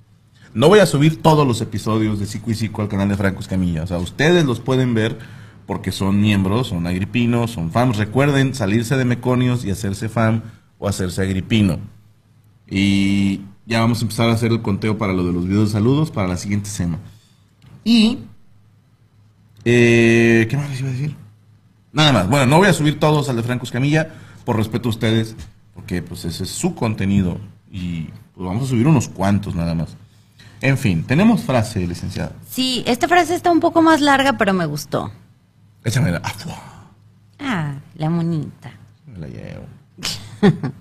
S1: No voy a subir todos los episodios de Psico y Psico al canal de Franco Escamilla. O sea, ustedes los pueden ver porque son miembros, son agripinos, son fans. Recuerden salirse de meconios y hacerse fan o hacerse agripino. Y ya vamos a empezar a hacer el conteo para lo de los videos de saludos para la siguiente semana. Y eh, ¿Qué más les iba a decir? Nada más. Bueno, no voy a subir todos al de Franco Escamilla por respeto a ustedes, porque pues ese es su contenido y pues, vamos a subir unos cuantos nada más. En fin, tenemos frase, licenciada.
S2: Sí, esta frase está un poco más larga, pero me gustó.
S1: Échamela. Ah, fuá,
S2: Ah, la monita.
S1: me la llevo. (laughs)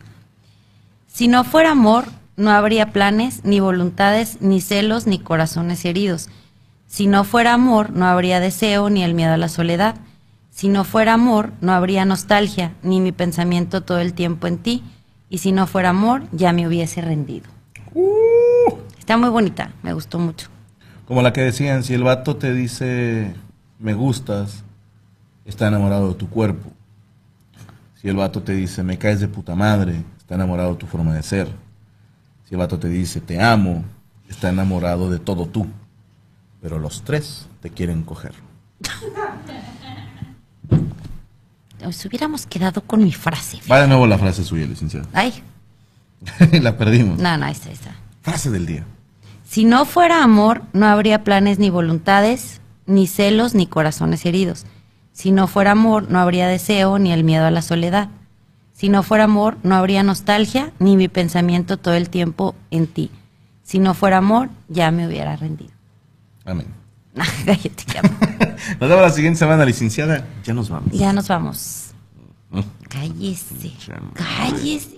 S2: Si no fuera amor, no habría planes, ni voluntades, ni celos, ni corazones heridos. Si no fuera amor, no habría deseo, ni el miedo a la soledad. Si no fuera amor, no habría nostalgia, ni mi pensamiento todo el tiempo en ti. Y si no fuera amor, ya me hubiese rendido. Está muy bonita, me gustó mucho.
S1: Como la que decían, si el vato te dice me gustas, está enamorado de tu cuerpo. Si el vato te dice me caes de puta madre, está enamorado de tu forma de ser. Si el vato te dice te amo, está enamorado de todo tú. Pero los tres te quieren coger. (laughs)
S2: Nos hubiéramos quedado con mi frase.
S1: Va de nuevo la frase suya, licenciado.
S2: Ay, (laughs)
S1: la perdimos.
S2: no, no, ahí está.
S1: Frase del día.
S2: Si no fuera amor, no habría planes ni voluntades, ni celos, ni corazones heridos. Si no fuera amor, no habría deseo, ni el miedo a la soledad. Si no fuera amor, no habría nostalgia, ni mi pensamiento todo el tiempo en ti. Si no fuera amor, ya me hubiera rendido.
S1: Amén. (laughs) (laughs) Nos vemos la siguiente semana, licenciada. Ya nos vamos.
S2: Ya nos vamos.
S1: Mm.
S2: Cállese. Cállese.